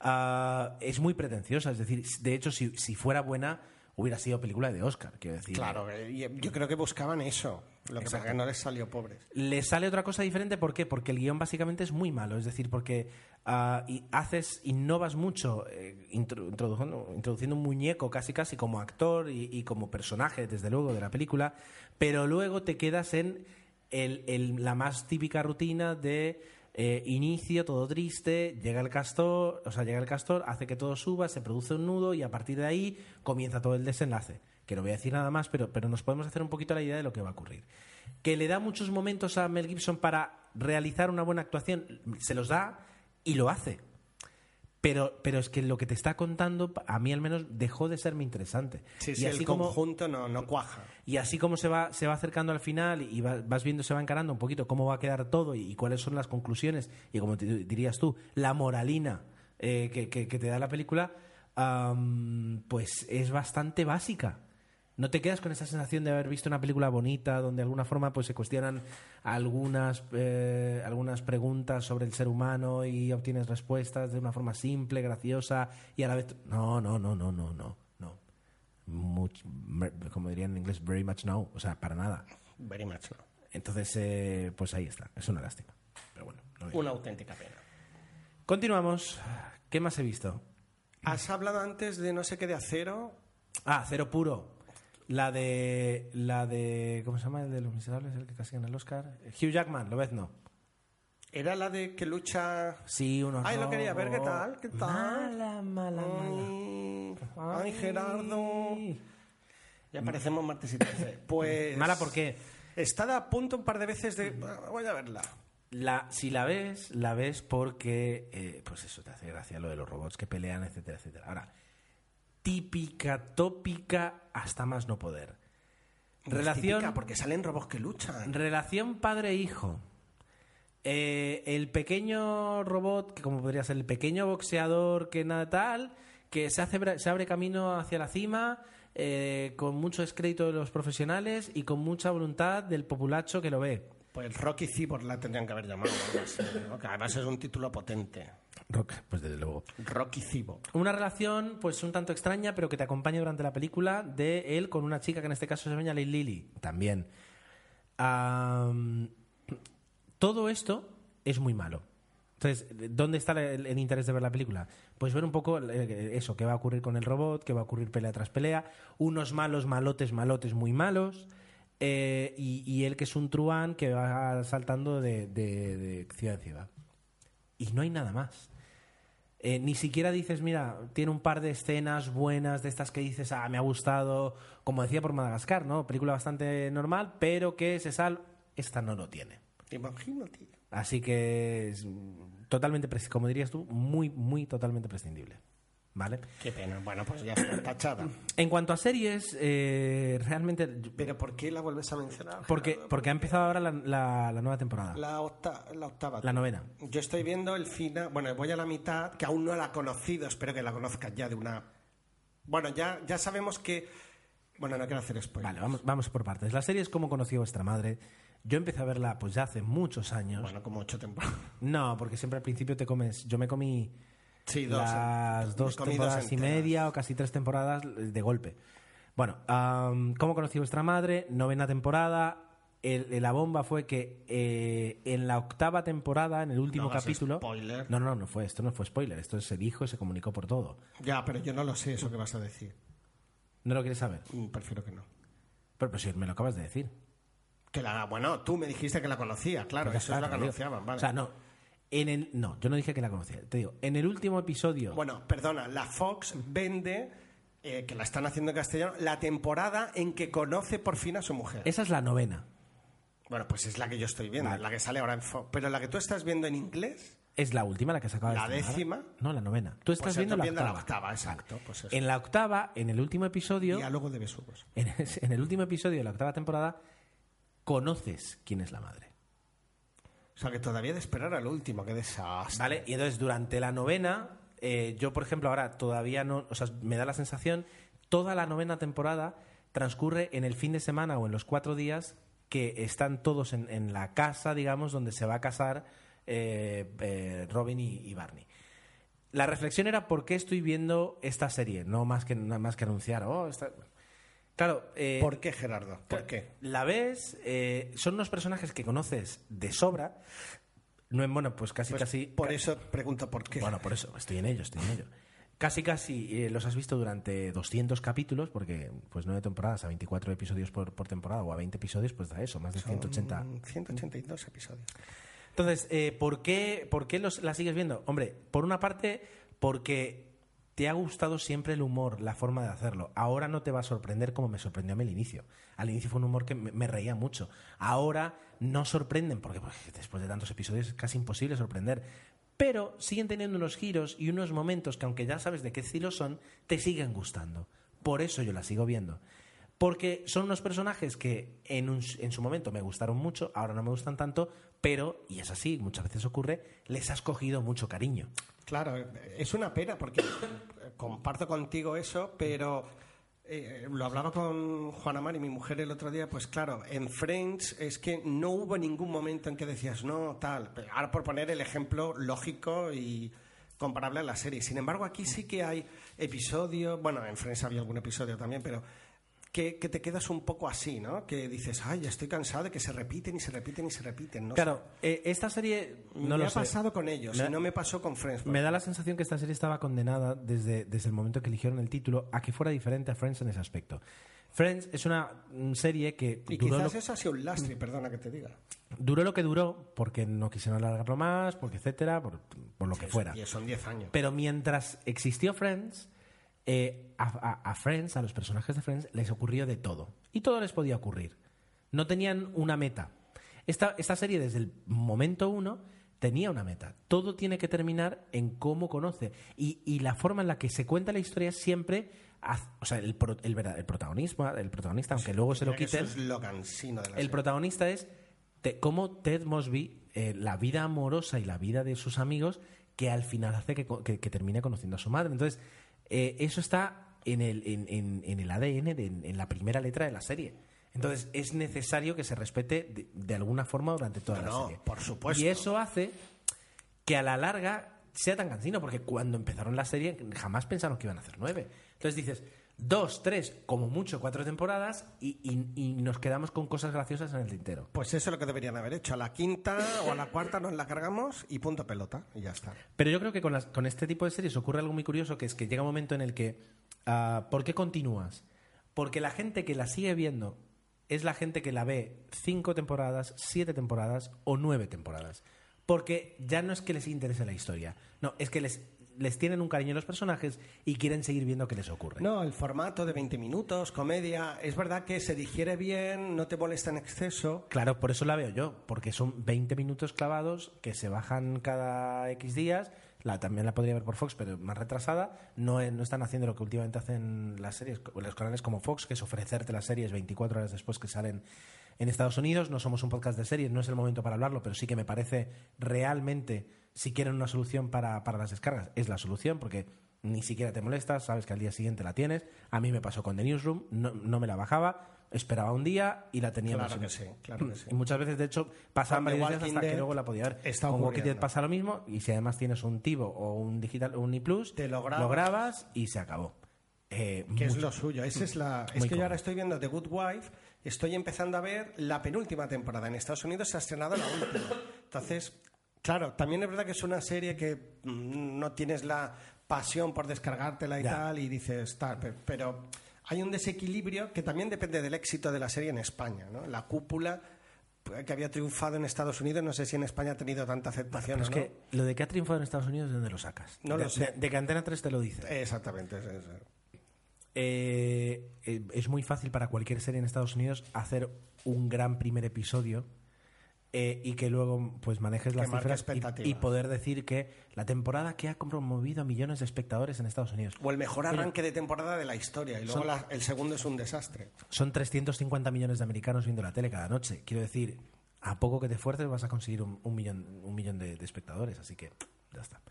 Ah, es muy pretenciosa. Es decir, de hecho, si, si fuera buena, hubiera sido película de Oscar, quiero decir. Claro, yo creo que buscaban eso. Lo que pasa es que no les salió pobres. Le sale otra cosa diferente, ¿por qué? Porque el guion básicamente es muy malo, es decir, porque y haces, innovas mucho eh, intro- introduciendo, introduciendo un muñeco casi casi como actor y, y como personaje, desde luego, de la película, pero luego te quedas en el- el- la más típica rutina de eh, inicio, todo triste, llega el castor, o sea, llega el castor, hace que todo suba, se produce un nudo y a partir de ahí comienza todo el desenlace. Que no voy a decir nada más, pero, pero nos podemos hacer un poquito la idea de lo que va a ocurrir. Que le da muchos momentos a Mel Gibson para realizar una buena actuación, se los da y lo hace. Pero, pero es que lo que te está contando, a mí al menos, dejó de serme interesante. Sí, y sí, así el como, conjunto no, no cuaja. y así como se va, se va acercando al final y va- vas viendo, se va encarando un poquito cómo va a quedar todo y, y cuáles son las conclusiones y como te- dirías tú, la moralina eh, que, que- que te da la película, pues es bastante básica. No te quedas con esa sensación de haber visto una película bonita donde de alguna forma pues se cuestionan algunas, eh, algunas preguntas sobre el ser humano y obtienes respuestas de una forma simple, graciosa y a la vez... No, no, no, no, no, no. no. Much- como dirían en inglés, very much no. O sea, para nada. Very much no. Entonces, eh, pues ahí está. Es una lástima. Pero bueno. no. Una auténtica pena. Continuamos. ¿Qué más he visto? Has hablado antes de no sé qué de acero. Ah, Cero Puro. La de. La de. ¿Cómo se llama? El de Los Miserables, el que casi gana el Oscar. Hugh Jackman, lo ves, no. Era la de que lucha. Sí, uno. Ay, lo quería ver, ¿qué tal? ¿Qué tal? Mala, mala, mala. Ay, ay, Gerardo. Ya parecemos martes y 13. Pues. Mala, ¿por qué? Estaba a punto un par de veces de. "Ah, Voy a verla. La, si la ves, la ves porque, eh, pues eso, te hace gracia lo de los robots que pelean, etcétera, etcétera. Ahora, típica, tópica, hasta más no poder. Relación, Típica, porque salen robots que luchan. relación padre-hijo. Eh, el pequeño robot, que como podría ser el pequeño boxeador que nada tal, que se, hace, se abre camino hacia la cima, eh, con mucho descrédito de los profesionales y con mucha voluntad del populacho que lo ve. Pues Rocky Cyborg la tendrían que haber llamado. ¿no? Que además es un título potente. Rock, pues desde luego. Rocky Cyborg. Una relación, pues un tanto extraña, pero que te acompaña durante la película de él con una chica que en este caso se llama Lily Lily, también. Am, todo esto es muy malo. Entonces, ¿dónde está el, el interés de ver la película? Pues ver un poco eh, eso, qué va a ocurrir con el robot, qué va a ocurrir pelea tras pelea, unos malos, malotes, malotes muy malos, eh, y, y él que es un truán que va saltando de, de- de ciudad en ciudad. Y no hay nada más. Eh, ni siquiera dices, mira, tiene un par de escenas buenas de estas que dices, ah, me ha gustado, como decía por Madagascar, ¿no? Película bastante normal, pero que se sal. Esta no lo tiene. Imagínate. Así que es totalmente, como dirías tú, muy, muy totalmente prescindible. ¿Vale? Qué pena. Bueno, pues ya está tachada. En cuanto a series, eh, realmente. Pero ¿por qué la vuelves a mencionar? Porque, porque ha empezado ahora la, la- la nueva temporada. La, La, octa- la octava. novena. Yo estoy viendo el final, bueno, voy a la mitad, que aún no la he conocido, espero que la conozcas ya de una... Bueno, ya, ya sabemos que... Bueno, no quiero hacer spoiler. Vale, vamos, vamos por partes. La serie es Cómo conocí a vuestra madre. Yo empecé a verla pues ya hace muchos años. Bueno, como ocho temporadas. No, porque siempre al principio te comes. Yo me comí Sí, dos. las Me dos temporadas y media o casi tres temporadas de golpe. Bueno, am, ¿cómo conocí a vuestra madre? Novena temporada. El- la bomba fue que eh, en la octava temporada, en el último No capítulo. spoiler. No, no, no fue esto, no fue spoiler. Esto se dijo y se comunicó por todo. Ya, pero yo no lo sé eso que vas a decir. ¿No lo quieres saber? Mm, Prefiero que no. Pero, pero si me lo acabas de decir. Que la... Bueno, tú me dijiste que la conocía, claro, Pues eso es lo que anunciaban, vale. O sea, no. En el, no, yo no dije que la conocía. Te digo, en el último episodio. Bueno, perdona, la Fox vende, eh, que la están haciendo en castellano, la temporada en que conoce por fin a su mujer. esa es la novena. Bueno, pues es la que yo estoy viendo, Vale. la que sale ahora en Fox. Pero la que tú estás viendo en inglés, Es la última, la que se acaba de ¿La estrenar. décima? No, la novena. Tú estás Pues viendo, estás la, viendo la octava. exacto, pues eso. en la octava, en el último episodio, diálogo de besugos. en, en el último episodio de la octava temporada, conoces quién es la madre. O sea, que todavía de esperar al último, qué desastre. ¿Vale? Y entonces durante la novena, eh, yo por ejemplo ahora todavía no, o sea, me da la sensación, toda la novena temporada transcurre en el fin de semana o en los cuatro días que están todos en, en la casa, digamos, donde se va a casar eh, eh, Robin y, y Barney. La reflexión era por qué estoy viendo esta serie, no más que, más que anunciar, oh, esta- Claro, eh, ¿Por qué, Gerardo? ¿Por qué? La ves, eh, son unos personajes que conoces de sobra. No en bueno, pues casi Pues casi. por eso pregunto por qué. Bueno, por eso, estoy en ello, estoy en ello. Casi casi eh, los has visto durante 200 capítulos, porque pues nueve temporadas a 24 episodios por, por temporada o a 20 episodios, pues da eso, más de 180. Son 182 episodios. Entonces, ¿por qué, por qué los, la sigues viendo? Hombre, por una parte, porque te ha gustado siempre el humor, la forma de hacerlo. Ahora no te va a sorprender como me sorprendió a mí al inicio. Al inicio fue un humor que me, reía mucho. Ahora no sorprenden, porque pues, después de tantos episodios es casi imposible sorprender. Pero siguen teniendo unos giros y unos momentos que, aunque ya sabes de qué estilo son, te siguen gustando. Por eso yo la sigo viendo. Porque son unos personajes que en, en su momento me gustaron mucho, ahora no me gustan tanto, pero, y es así, muchas veces ocurre, les has cogido mucho cariño. Claro, es una pena porque comparto contigo eso, pero eh, lo hablaba con Juana Mari, mi mujer, el otro día, pues claro, en Friends es que no hubo ningún momento en que decías, no, tal. Ahora por poner el ejemplo lógico y comparable a la serie. Sin embargo, aquí sí que hay episodios, bueno, en Friends había algún episodio también, pero que, que te quedas un poco así, ¿no? Que dices, ay, ya estoy cansado de que se repiten y se repiten y se repiten. No. Claro, eh, esta serie no me lo ha sé. pasado con ellos, Me- y no me pasó con Friends. Me da la sensación que esta serie estaba condenada desde, desde el momento que eligieron el título a que fuera diferente a Friends en ese aspecto. Friends es una mm, serie que Y duró quizás lo, eso ha sido un lastre, perdona que te diga. duró lo que duró porque no quisieron alargarlo más, porque etcétera, por, por lo que fuera. Y son 10 años. Pero mientras existió Friends, eh, a, Friends, a los personajes de Friends, les ocurrió de todo. Y todo les podía ocurrir. No tenían una meta. Esta, esta serie, desde el momento uno, tenía una meta. Todo tiene que terminar en cómo conoce. Y, y la forma en la que se cuenta la historia siempre. haz- o sea, el, pro- el, verdad- el protagonismo, el protagonista, aunque luego se lo quiten. Eso es lo cansino de la El serie. protagonista es te- cómo Ted Mosby, eh, la vida amorosa y la vida de sus amigos, que al final hace que, que- que termine conociendo a su madre. Entonces, eh, eso está en el, en, en- en el ADN, de- en la primera letra de la serie. Entonces, es necesario que se respete de, de alguna forma durante toda No, la serie. por supuesto. Y eso hace que a la larga sea tan cansino, porque cuando empezaron la serie jamás pensaron que iban a hacer nueve. Entonces dices, dos, tres, como mucho cuatro temporadas y, y- y nos quedamos con cosas graciosas en el tintero. Pues eso es lo que deberían haber hecho. A la quinta o a la cuarta nos la cargamos y punto pelota. Y ya está. Pero yo creo que con, las- con este tipo de series ocurre algo muy curioso, que es que llega un momento en el que, ah, ¿por qué continúas? Porque la gente que la sigue viendo es la gente que la ve cinco temporadas, siete temporadas o nueve temporadas. Porque ya no es que les interese la historia, no, es que les, les tienen un cariño a los personajes y quieren seguir viendo qué les ocurre. No, el formato de 20 minutos, comedia, es verdad que se digiere bien, no te molesta en exceso. Claro, por eso la veo yo, porque son 20 minutos clavados que se bajan cada X días. La, también la podría ver por Fox, pero más retrasada. No, no están haciendo lo que últimamente hacen las series, los canales como Fox, que es ofrecerte las series 24 horas después que salen en Estados Unidos. No somos un podcast de series, no es el momento para hablarlo, pero sí que me parece realmente, si quieren una solución para, para las descargas, es la solución, porque ni siquiera te molestas, sabes que al día siguiente la tienes. A mí me pasó con The Newsroom, no, no me la bajaba, esperaba un día y la teníamos. Claro que sí, claro que sí. y muchas veces, de hecho, pasaban varios días hasta que luego la podía ver. está Con Walking. Dead pasa lo mismo y si además tienes un Tivo o un digital un iPlus, Te lo grabas. y se acabó. Eh, que es lo suyo. Esa es la. Es que yo ahora estoy viendo The Good Wife, estoy empezando a ver la penúltima temporada. En Estados Unidos se ha estrenado la última. Entonces, claro, también es verdad que es una serie que mm, no tienes la pasión por descargártela y Ya. tal, y dices tal, pe- pero hay un desequilibrio que también depende del éxito de la serie en España, ¿no? La cúpula pues, que había triunfado en Estados Unidos, no sé si en España ha tenido tanta aceptación Pero es o no. que lo de que ha triunfado en Estados Unidos, ¿de dónde lo sacas? No de, lo sé. De, de que Antena 3 te lo dice. Exactamente, es eso. Eh, eh, es muy fácil para cualquier serie en Estados Unidos hacer un gran primer episodio eh, y que luego pues manejes las cifras y- poder decir que la temporada que ha promovido a millones de espectadores en Estados Unidos O el mejor arranque de temporada de la historia, y luego Son- la- el segundo es un desastre. son 350 millones de americanos viendo la tele cada noche. Quiero decir, a poco que te esfuerces vas a conseguir un, un millón, un millón de, de espectadores, así que ya está.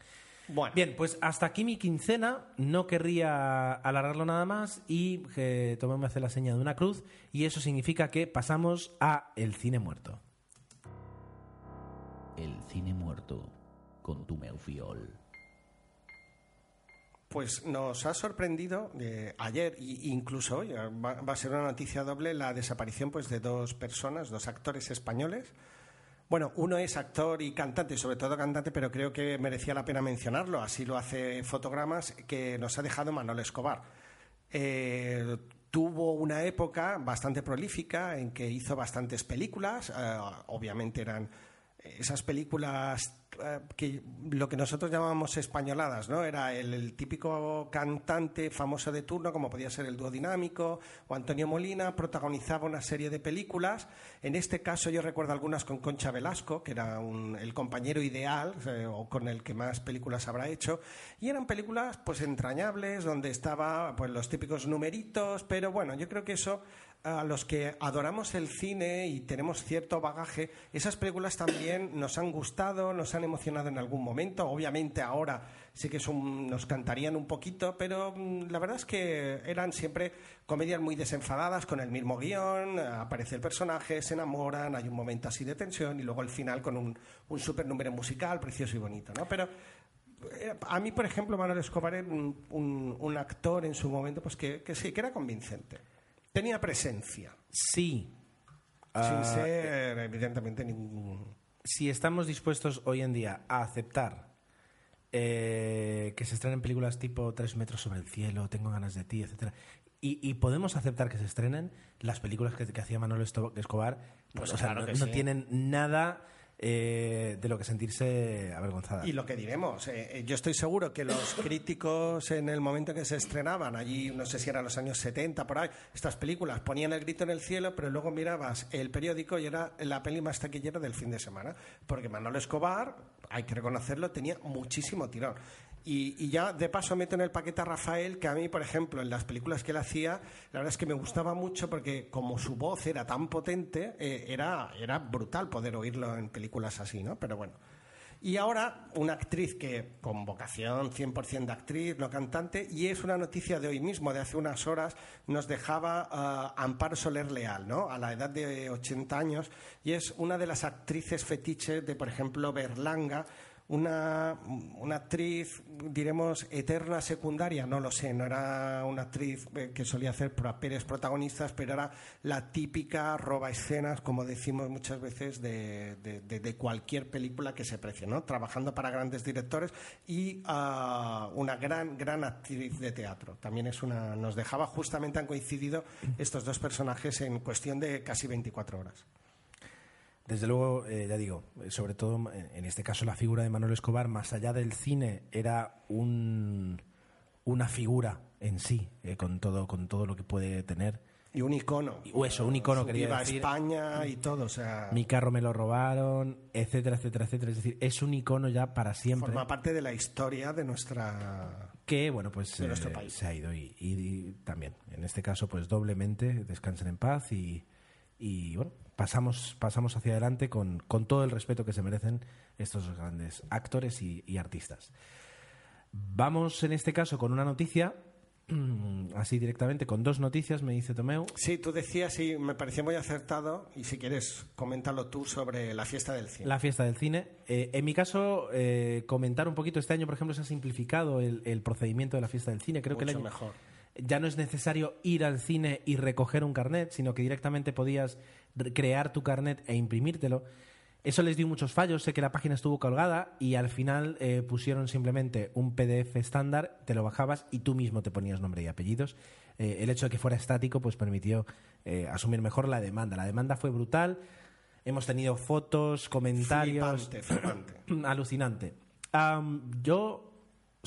Bueno, Bien, pues hasta aquí mi quincena. No querría alargarlo nada más y que Tomé me hace la seña de una cruz y eso significa que pasamos a el cine muerto. El cine muerto con tu Meufiol. pues nos ha sorprendido eh, ayer e incluso hoy, va, va, a ser una noticia doble, la desaparición pues, de dos personas, dos actores españoles. Bueno, uno es actor y cantante, sobre todo cantante, pero creo que merecía la pena mencionarlo, así lo hace Fotogramas, que nos ha dejado Manuel Escobar. Eh, tuvo una época bastante prolífica en que hizo bastantes películas, eh, obviamente eran esas películas eh, que lo que nosotros llamamos españoladas, ¿no? Era el, típico cantante famoso de turno, como podía ser el dúo dinámico o Antonio Molina, protagonizaba una serie de películas. En este caso yo recuerdo algunas con Concha Velasco, que era el compañero ideal eh, o con el que más películas habrá hecho, y eran películas pues entrañables donde estaba pues los típicos numeritos, pero bueno, yo creo que eso a los que adoramos el cine y tenemos cierto bagaje, esas películas también nos han gustado, nos han emocionado en algún momento. Obviamente ahora sí que nos cantarían un poquito, pero mm, la verdad es que eran siempre comedias muy desenfadadas, con el mismo guion, aparece el personaje, se enamoran, hay un momento así de tensión y luego el final con un, un super número musical precioso y bonito, ¿no? Pero eh, a mí, por ejemplo, Manuel Escobar era un, actor en su momento pues que sí, que era convincente. Tenía presencia. Sí. Sin ah, ser, evidentemente, ningún. Si estamos dispuestos hoy en día a aceptar eh, que se estrenen películas tipo Tres metros sobre el cielo, Tengo ganas de ti, etcétera, y, podemos aceptar que se estrenen las películas que, hacía Manuel Escobar, pues, no, tienen nada eh, de lo que sentirse avergonzada. Y lo que diremos, eh, eh, yo estoy seguro que los críticos en el momento en que se estrenaban, allí no sé si eran los años 70, por ahí, estas películas ponían el grito en el cielo, pero luego mirabas el periódico y era la peli más taquillera del fin de semana, porque Manuel Escobar, hay que reconocerlo, tenía muchísimo tirón. Y, ya de paso meto en el paquete a Rafael, que a mí, por ejemplo, en las películas que él hacía, la verdad es que me gustaba mucho porque como su voz era tan potente, eh, era, era brutal poder oírlo en películas así, ¿no? Pero bueno. Y ahora una actriz que con vocación 100% de actriz, no cantante, y es una noticia de hoy mismo, de hace unas horas, nos dejaba uh, Amparo Soler Leal, ¿no? A la edad de 80 años, y es una de las actrices fetiches de, por ejemplo, Berlanga, una, una, actriz, diremos, eterna secundaria, no lo sé, no era una actriz eh, que solía hacer papeles protagonistas, pero era la típica roba escenas, como decimos muchas veces, de, de, cualquier película que se precie, ¿no? Trabajando para grandes directores y uh, una gran, gran actriz de teatro. También es una, nos dejaba, justamente han coincidido estos dos personajes en cuestión de casi 24 horas. Desde luego, eh, ya digo, sobre todo en este caso la figura de Manuel Escobar, más allá del cine, era un, una figura en sí, eh, con, todo, con todo lo que puede tener. Y un icono. O eso, un icono, quería decir. España y todo, o sea... Mi carro me lo robaron, etcétera, etcétera, etcétera. Es decir, es un icono ya para siempre. Forma parte de la historia de nuestra... Que, bueno, pues eh, se ha ido y, y, también, en este caso, pues doblemente, descansen en paz y, y bueno, pasamos, pasamos hacia adelante con, con, todo el respeto que se merecen estos grandes actores y, artistas. Vamos en este caso con una noticia así directamente, con dos noticias, me dice Tomeu. Sí, tú decías, y me pareció muy acertado, y si quieres, coméntalo tú sobre la fiesta del cine. La fiesta del cine. Eh, en mi caso, eh, comentar un poquito, este año, por ejemplo, se ha simplificado el, procedimiento de la fiesta del cine. Creo Mucho que el mejor ya no es necesario ir al cine y recoger un carnet, sino que directamente podías crear tu carnet e imprimírtelo. Eso les dio muchos fallos, sé que la página estuvo colgada y al final eh, pusieron simplemente un PDF estándar, te lo bajabas y tú mismo te ponías nombre y apellidos. Eh, el hecho de que fuera estático pues permitió eh, asumir mejor la demanda. La demanda fue brutal, hemos tenido fotos, comentarios... Alucinante. yo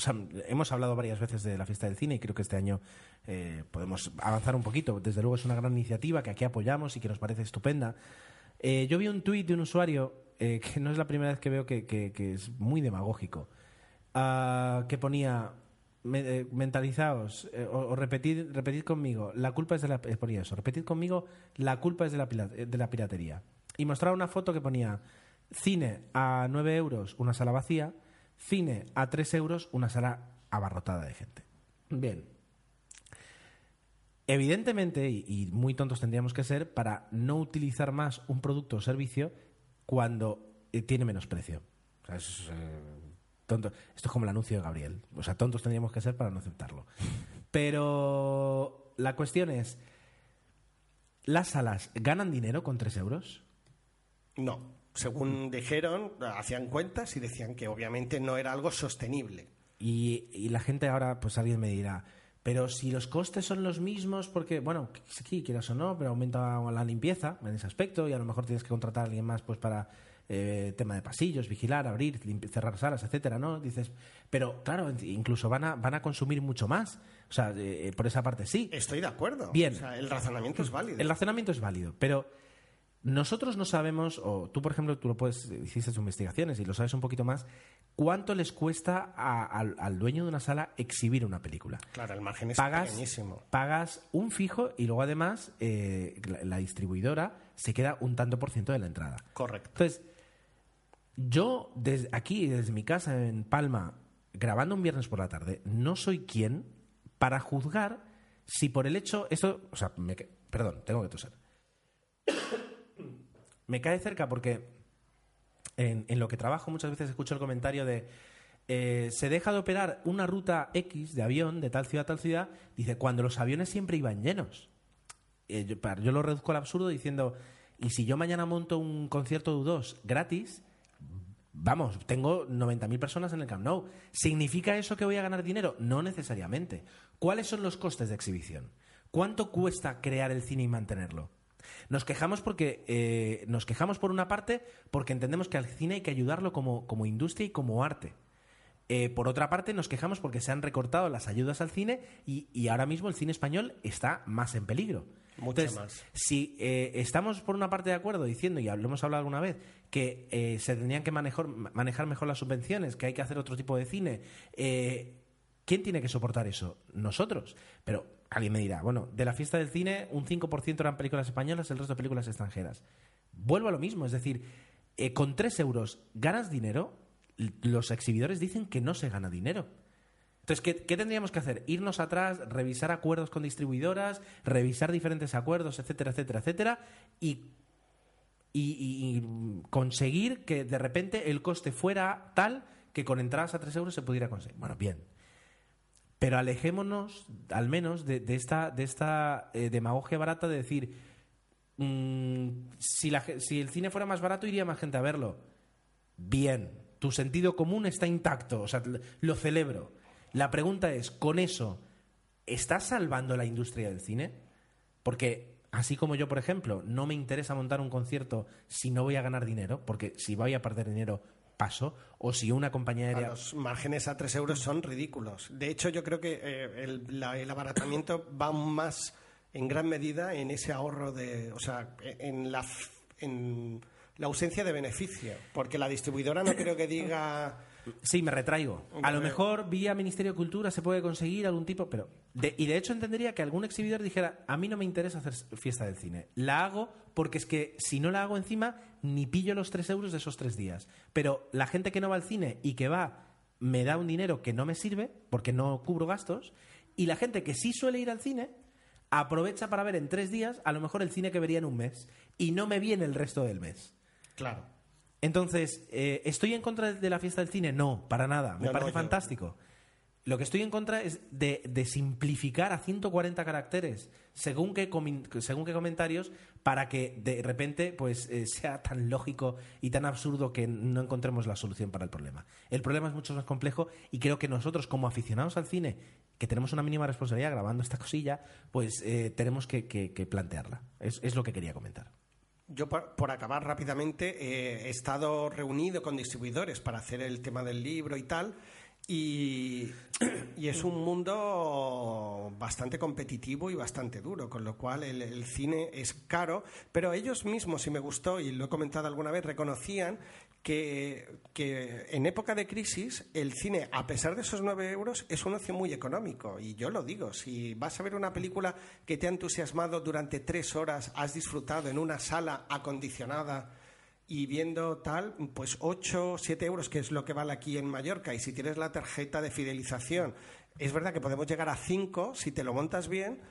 o hemos hablado varias veces de la fiesta del cine y creo que este año eh, podemos avanzar un poquito. Desde luego es una gran iniciativa que aquí apoyamos y que nos parece estupenda. Eh, yo vi un tuit de un usuario eh, que no es la primera vez que veo que, es muy demagógico, ah, que ponía mentalizaos o, repetid, repetid, conmigo, la culpa es de la ponía eso, repetid conmigo, la culpa es de la, de la piratería. Y mostraba una foto que ponía cine a 9 euros, una sala vacía Cine a 3 euros, una sala abarrotada de gente. Bien. Evidentemente, y, muy tontos tendríamos que ser, para no utilizar más un producto o servicio cuando eh, tiene menos precio. O sea, es, eh, tonto. Esto es como el anuncio de Gabriel. O sea, tontos tendríamos que ser para no aceptarlo. Pero la cuestión es, ¿las salas ganan dinero con 3 euros? No. Según dijeron, hacían cuentas y decían que obviamente no era algo sostenible. Y, y la gente ahora, pues alguien me dirá, pero si los costes son los mismos, porque, bueno, sí, quieras o no, pero aumenta la limpieza en ese aspecto y a lo mejor tienes que contratar a alguien más pues para eh, tema de pasillos, vigilar, abrir, cerrar salas, etcétera, ¿no? Dices, pero claro, incluso van a, van a consumir mucho más. O sea, eh, por esa parte sí. Estoy de acuerdo. Bien. O sea, el razonamiento es válido. El razonamiento es válido, pero nosotros no sabemos, o tú, por ejemplo, tú lo puedes, hiciste tus investigaciones y lo sabes un poquito más, cuánto les cuesta a- al, al dueño de una sala exhibir una película. Claro, el margen es Pagas, pequeñísimo. pagas un fijo y luego además eh, la, la distribuidora se queda un tanto por ciento de la entrada. Correcto. Entonces, yo desde aquí, desde mi casa en Palma, grabando un viernes por la tarde, no soy quien para juzgar si por el hecho, esto, o sea, me perdón, tengo que toser. Me cae cerca porque en, lo que trabajo muchas veces escucho el comentario de eh, se deja de operar una ruta X de avión de tal ciudad a tal ciudad, dice, cuando los aviones siempre iban llenos. Eh, yo, yo lo reduzco al absurdo diciendo, y si yo mañana monto un concierto de U2 gratis, vamos, tengo 90.000 personas en el Camp Nou. ¿Significa eso que voy a ganar dinero? No necesariamente. ¿Cuáles son los costes de exhibición? ¿Cuánto cuesta crear el cine y mantenerlo? Nos quejamos porque eh, nos quejamos por una parte porque entendemos que al cine hay que ayudarlo como, como industria y como arte. Eh, por otra parte, nos quejamos porque se han recortado las ayudas al cine y, y ahora mismo el cine español está más en peligro. Mucho Entonces, más. si eh, estamos por una parte de acuerdo diciendo, y lo hemos hablado alguna vez, que eh, se tendrían que manejar, manejar mejor las subvenciones, que hay que hacer otro tipo de cine, ¿quién tiene que soportar eso? Nosotros. Pero alguien me dirá, bueno, de la fiesta del cine un 5% eran películas españolas, el resto películas extranjeras. Vuelvo a lo mismo, es decir, eh, con 3 euros ganas dinero, los exhibidores dicen que no se gana dinero. Entonces, ¿qué, tendríamos que hacer? Irnos atrás, revisar acuerdos con distribuidoras, revisar diferentes acuerdos, etcétera, etcétera, etcétera, y- y conseguir que de repente el coste fuera tal que con entradas a 3 euros se pudiera conseguir. Bueno, bien. Pero alejémonos, al menos, de, esta, eh, demagogia barata de decir, mm, si, si el cine fuera más barato, iría más gente a verlo. Bien, tu sentido común está intacto, o sea, lo celebro. La pregunta es, ¿con eso estás salvando la industria del cine? Porque así como yo, por ejemplo, no me interesa montar un concierto si no voy a ganar dinero, porque si voy a perder dinero paso, o si una compañía A aérea... Los márgenes a 3 euros son ridículos. De hecho, yo creo que eh, el, la- el abaratamiento va más en gran medida en ese ahorro de. O sea, en la, en la ausencia de beneficio. Porque la distribuidora no creo que diga. Sí, me retraigo. A lo mejor vía Ministerio de Cultura se puede conseguir algún tipo, pero... de- y de hecho entendería que algún exhibidor dijera, a mí no me interesa hacer fiesta del cine. La hago porque es que si no la hago encima, ni pillo los tres euros de esos tres días. Pero la gente que no va al cine y que va, me da un dinero que no me sirve, porque no cubro gastos, y la gente que sí suele ir al cine, aprovecha para ver en tres días a lo mejor el cine que vería en un mes, y no me viene el resto del mes. Claro. Entonces, eh, ¿estoy en contra de la fiesta del cine? No, para nada. Me No, parece no, fantástico. Lo que estoy en contra es de, de simplificar a 140 caracteres según qué, según qué comentarios para que de repente pues eh, sea tan lógico y tan absurdo que no encontremos la solución para el problema. El problema es mucho más complejo y creo que nosotros como aficionados al cine, que tenemos una mínima responsabilidad grabando esta cosilla, pues eh, tenemos que, que- que plantearla. Es, es lo que quería comentar. Yo, por, acabar rápidamente, eh, he estado reunido con distribuidores para hacer el tema del libro y tal. Y, es un mundo bastante competitivo y bastante duro, con lo cual el, el cine es caro, pero ellos mismos, y me gustó, y lo he comentado alguna vez, reconocían que, en época de crisis el cine, a pesar de esos 9 euros, es un ocio muy económico. Y yo lo digo, si vas a ver una película que te ha entusiasmado durante tres horas, has disfrutado en una sala acondicionada y viendo tal, pues 8, 7 euros, que es lo que vale aquí en Mallorca, y si tienes la tarjeta de fidelización, es verdad que podemos llegar a 5 si te lo montas bien,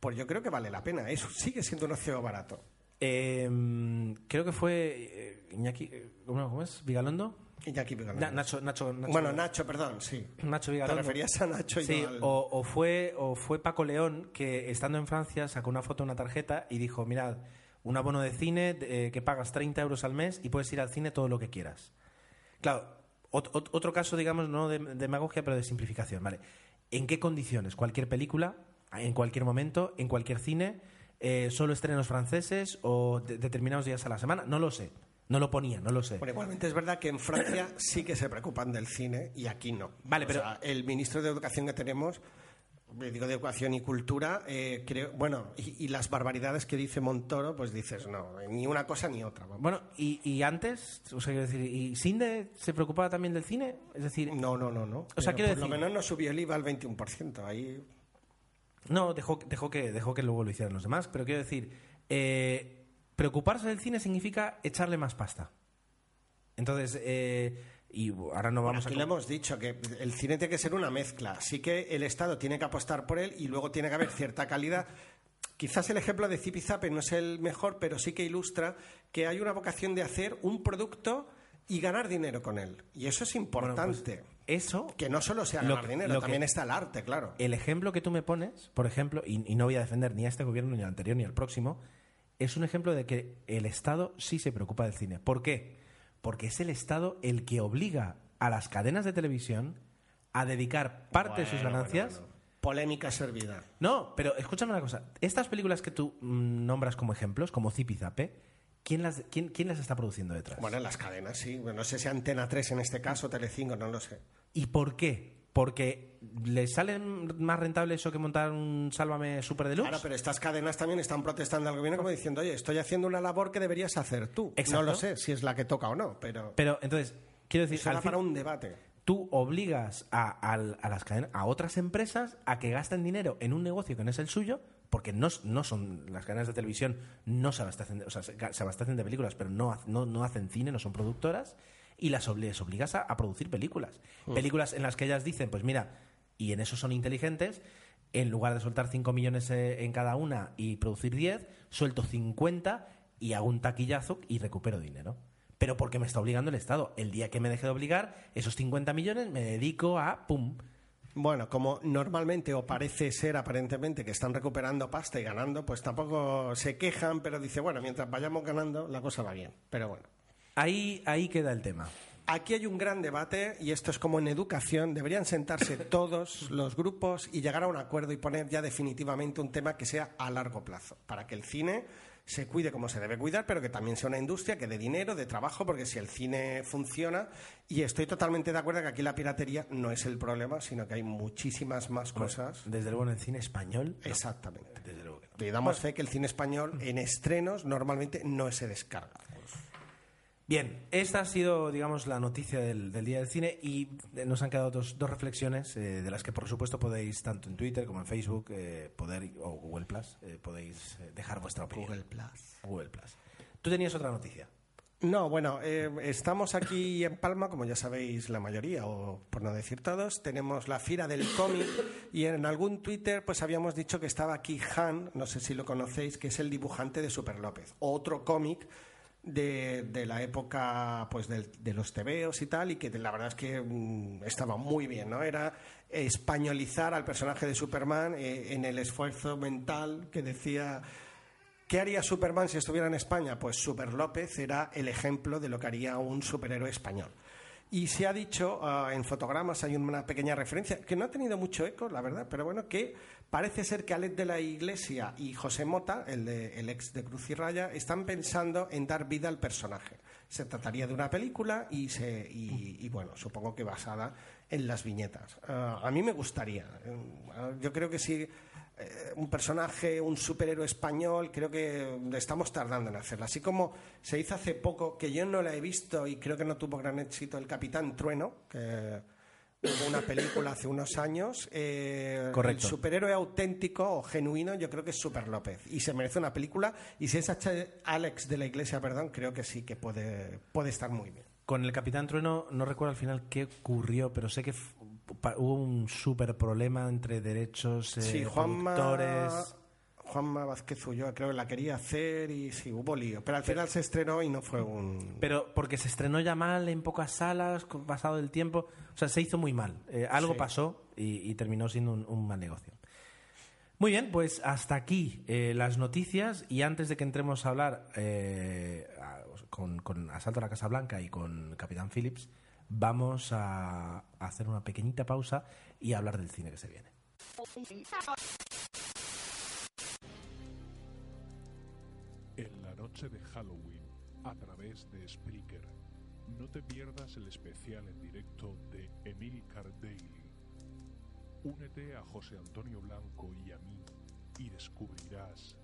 pues yo creo que vale la pena. Eso sigue siendo un ocio barato. Eh, creo que fue eh, Iñaki, eh, ¿cómo, es? ¿Vigalondo? Iñaki Vigalondo. Na- Nacho, Nacho, Nacho, bueno, Nacho, perdón, sí. Nacho Te Vigalondo. referías a Nacho y Sí, al- o, o fue, o fue Paco León que estando en Francia sacó una foto, una tarjeta y dijo, mirad, un abono de cine eh, que pagas 30 euros al mes y puedes ir al cine todo lo que quieras. Claro, ot- ot- otro caso, digamos, no de, de demagogia, pero de simplificación, ¿vale? ¿En qué condiciones? Cualquier película, en cualquier momento, en cualquier cine, eh, solo estrenos franceses o de- determinados días a la semana, no lo sé. No lo ponía, no lo sé. Bueno, igualmente es verdad que en Francia sí que se preocupan del cine y aquí no. Vale, O pero- sea, el ministro de Educación que tenemos, digo de Educación y Cultura, eh, creo, bueno, y, y las barbaridades que dice Montoro, pues dices, no, ni una cosa ni otra. vamos. Bueno, y, y antes, o sea, quiero decir, ¿y Sinde se preocupaba también del cine? Es decir, No, no, no, no. O sea, quiero por lo decir- menos no subió el IVA al 21%. Ahí No, dejó, dejó, que, dejó que luego lo hicieran los demás, pero quiero decir, eh, preocuparse del cine significa echarle más pasta. Entonces, eh, y ahora no vamos Aquí a... le hemos dicho que el cine tiene que ser una mezcla. Sí que el Estado tiene que apostar por él y luego tiene que haber cierta calidad. Quizás el ejemplo de Zipizape no es el mejor, pero sí que ilustra que hay una vocación de hacer un producto y ganar dinero con él. Y eso es Bueno, pues, importante. Eso, que no solo sea lo ganar que- dinero, lo que- también está el arte, claro. el ejemplo que tú me pones, por ejemplo, y, y no voy a defender ni a este gobierno, ni al anterior, ni al próximo, es un ejemplo de que el Estado sí se preocupa del cine. ¿Por qué? Porque es el Estado el que obliga a las cadenas de televisión a dedicar parte de sus ganancias... bueno, bueno. Polémica servida. No, pero escúchame una cosa. Estas películas que tú mm, nombras como ejemplos, como Zipizape, ¿quién las, quién, quién las está produciendo detrás? Bueno, en las cadenas, sí. Bueno, No sé si Antena 3 en este caso, Telecinco, no lo sé. ¿Y por qué? ¿Porque les sale más rentable eso que montar un Sálvame Super Deluxe? Claro, pero estas cadenas también están protestando al gobierno como diciendo, oye, estoy haciendo una labor que deberías hacer tú. Exacto. No lo sé si es la que toca o no, pero, Pero entonces, quiero decir, fin- para un debate. tú obligas a, al- a las cadenas, a otras empresas a que gasten dinero en un negocio que no es el suyo, porque no, no son las cadenas de televisión, no se abastecen, de, o sea, se, abastecen de películas, pero no, no, no hacen cine, no son productoras, y las les obligas a, a producir películas. Películas en las que ellas dicen, pues mira, y en eso son inteligentes, en lugar de soltar 5 millones eh, en cada una y producir 10, suelto 50 y hago un taquillazo y recupero dinero. Pero porque me está obligando el Estado. El día que me deje de obligar, esos 50 millones me dedico a pum. Bueno, como normalmente o parece ser aparentemente que están recuperando pasta y ganando, pues tampoco se quejan, pero dice, bueno, mientras vayamos ganando, la cosa va bien. Pero bueno. Ahí, ahí queda el tema. Aquí hay un gran debate y esto es como en educación. Deberían sentarse todos los grupos y llegar a un acuerdo y poner ya definitivamente un tema que sea a largo plazo, para que el cine se cuide como se debe cuidar, pero que también sea una industria que dé dinero, de trabajo, porque si el cine funciona, y estoy totalmente de acuerdo que aquí la piratería no es el problema, sino que hay muchísimas más cosas. Desde luego en el cine español. no. Exactamente. Desde luego que no. Le damos fe que el cine español en estrenos normalmente no se descarga. Bien, esta ha sido, digamos, la noticia del, del Día del Cine y eh, nos han quedado dos, dos reflexiones eh, de las que, por supuesto, podéis, tanto en Twitter como en Facebook eh, poder, o Google Plus, eh, podéis dejar vuestra opinión. Google Plus. Google Plus. Tú tenías otra noticia. No, bueno, eh, estamos aquí en Palma, como ya sabéis la mayoría, o por no decir todos, tenemos la Fira del Cómic y en algún Twitter pues habíamos dicho que estaba aquí Han, no sé si lo conocéis, que es el dibujante de Super López, otro cómic de, de la época pues del- de los tebeos y tal, y que la verdad es que mm, estaba muy bien, ¿no? Era españolizar al personaje de Superman eh, en el esfuerzo mental que decía... ¿Qué haría Superman si estuviera en España? Pues Super López era el ejemplo de lo que haría un superhéroe español. Y se ha dicho, ah, en fotogramas hay una pequeña referencia, que no ha tenido mucho eco, la verdad, pero bueno, que parece ser que Alex de la Iglesia y José Mota, el, de- el ex de Cruz y Raya, están pensando en dar vida al personaje. Se trataría de una película y, se, y, bueno, supongo que basada en las viñetas. Ah, a mí me gustaría. Eh, yo creo que sí eh, un personaje, un superhéroe español, creo que estamos tardando en hacerlo. Así como se hizo hace poco, que yo no la he visto y creo que no tuvo gran éxito, El Capitán Trueno, que hubo una película hace unos años. eh, Correcto. El superhéroe auténtico o genuino, yo creo que es Super López. Y se merece una película. Y si es H- Alex de la Iglesia, perdón, creo que sí que puede, puede estar muy bien. Con el Capitán Trueno no recuerdo al final qué ocurrió, pero sé que hubo un súper problema entre derechos, eh, Sí, Juanma, productores. Juanma Vázquez Ulloa, creo que la quería hacer y sí, hubo lío. Pero al final se estrenó y no fue un... Pero porque se estrenó ya mal en pocas salas, con pasado el tiempo. O sea, se hizo muy mal. Eh, algo Sí. pasó y, y terminó siendo un, un mal negocio. Muy bien, pues hasta aquí eh, las noticias. Y antes de que entremos a hablar eh, a- con, con Asalto a la Casa Blanca y con Capitán Phillips, vamos a, a hacer una pequeñita pausa y a hablar del cine que se viene. Noche de Halloween, a través de Spreaker, no te pierdas el especial en directo de Emil Daily. Únete a José Antonio Blanco y a mí y descubrirás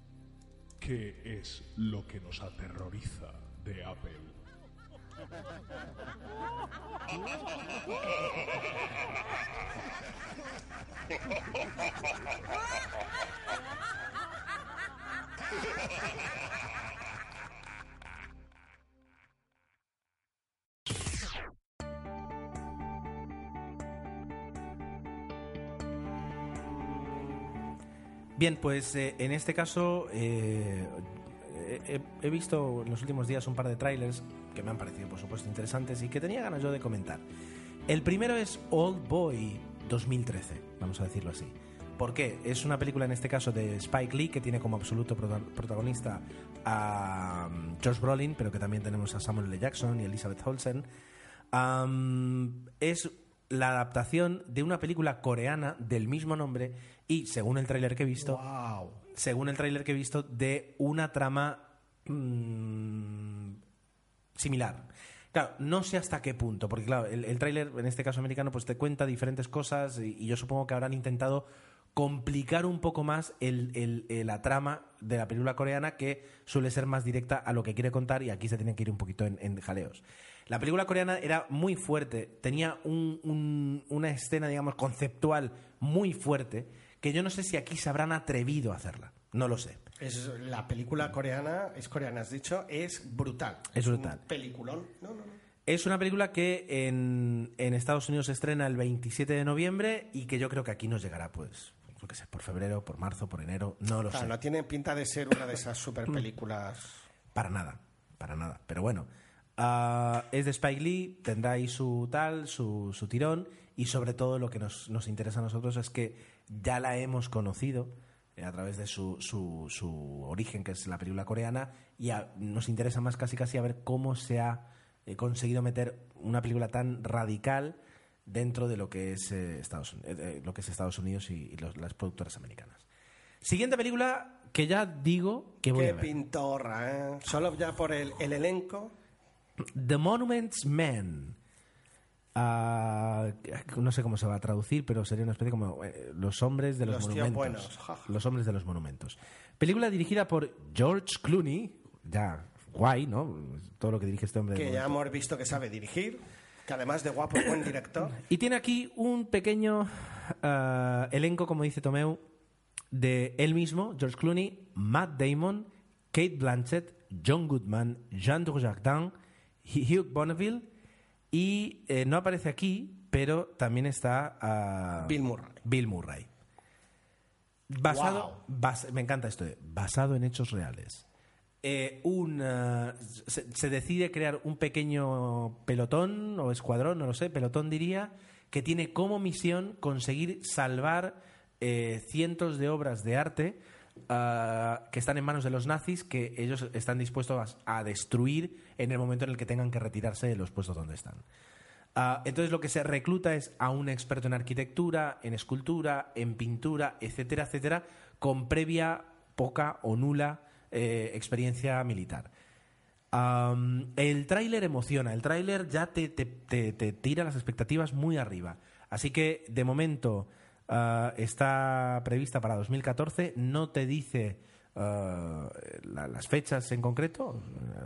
qué es lo que nos aterroriza de Apple. Bien, pues eh, en este caso eh, he, he visto en los últimos días un par de trailers que me han parecido, por supuesto, interesantes y que tenía ganas yo de comentar. El primero es Old Boy 2013, vamos a decirlo así. ¿Por qué? Es una película en este caso de Spike Lee que tiene como absoluto prota- protagonista a um, Josh Brolin, pero que también tenemos a Samuel L. Jackson y Elizabeth Olsen. Es la adaptación de una película coreana del mismo nombre y, según el tráiler que he visto, ¡Wow! según el tráiler que he visto, de una trama mm, similar. Claro, no sé hasta qué punto, porque claro, el, el tráiler, en este caso americano, pues te cuenta diferentes cosas y, y yo supongo que habrán intentado complicar un poco más el- el- la trama de la película coreana que suele ser más directa a lo que quiere contar y aquí se tiene que ir un poquito en, en jaleos. La película coreana era muy fuerte, tenía un- un- una escena, digamos, conceptual muy fuerte que yo no sé si aquí se habrán atrevido a hacerla. No lo sé. Es, la película coreana, es coreana, has dicho, es brutal. Es brutal. Un peliculón. No, no, no. Es una película que en, en Estados Unidos se estrena el 27 de noviembre y que yo creo que aquí nos llegará, pues, yo qué sé, por febrero, por marzo, por enero, no lo Claro, sé. no tiene pinta de ser una de esas super películas. Para nada, para nada. Pero bueno, ah, es de Spike Lee, tendrá ahí su tal, su, su tirón y sobre todo lo que nos, nos interesa a nosotros es que ya la hemos conocido eh, a través de su, su, su origen, que es la película coreana, y a- nos interesa más casi casi a ver cómo se ha eh, conseguido meter una película tan radical dentro de lo que es, eh, Estados, lo que es Estados Unidos y, y los- las productoras americanas. Siguiente película que ya digo que voy Qué a ver. pintorra, ¿eh? Solo ya por el, el elenco. The Monuments Men. Ah, no sé cómo se va a traducir, pero sería una especie como eh, los hombres de los, monumentos. buenos. Los hombres de los monumentos. Película dirigida por George Clooney. Ya, guay, ¿no? Todo lo que dirige este hombre. que ya hemos visto que sabe dirigir, que además de guapo es buen director. Y tiene aquí un pequeño ah, elenco, como dice Tomeu, de él mismo, George Clooney, Matt Damon, Kate Blanchett, John Goodman, Jean Dujardin, Hugh Bonneville y eh, no aparece aquí, pero también está Bill Murray. Bill Murray. Basado, Wow. bas- me encanta esto, de, basado en hechos reales. Eh, un, se, se decide crear un pequeño pelotón o escuadrón, no lo sé, pelotón diría, que tiene como misión conseguir salvar eh, cientos de obras de arte ah, que están en manos de los nazis que ellos están dispuestos a, a destruir en el momento en el que tengan que retirarse de los puestos donde están. Ah, entonces lo que se recluta es a un experto en arquitectura, en escultura, en pintura, etcétera, etcétera, con previa poca o nula eh, experiencia militar. Am, el tráiler emociona, el tráiler ya te, te- te- te tira las expectativas muy arriba. Así que de momento ah, está prevista para 2014, no te dice ah, la- las fechas en concreto,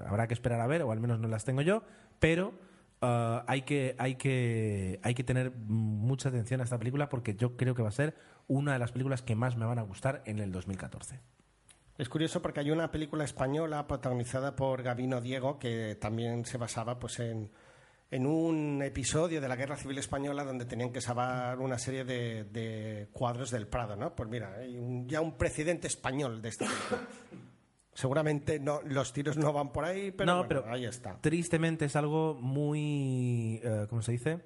habrá que esperar a ver, o al menos no las tengo yo, pero ah, hay, que, hay, que, hay que tener mucha atención a esta película porque yo creo que va a ser una de las películas que más me van a gustar en el 2014. Es curioso porque hay una película española protagonizada por Gabino Diego que también se basaba pues en, en un episodio de la Guerra Civil Española donde tenían que salvar una serie de, de cuadros del Prado, ¿no? Pues mira, hay un- ya un precedente español de esta película. Seguramente no, los tiros no van por ahí, pero, no, bueno, pero ahí está. Tristemente es algo muy, eh, ¿cómo se dice?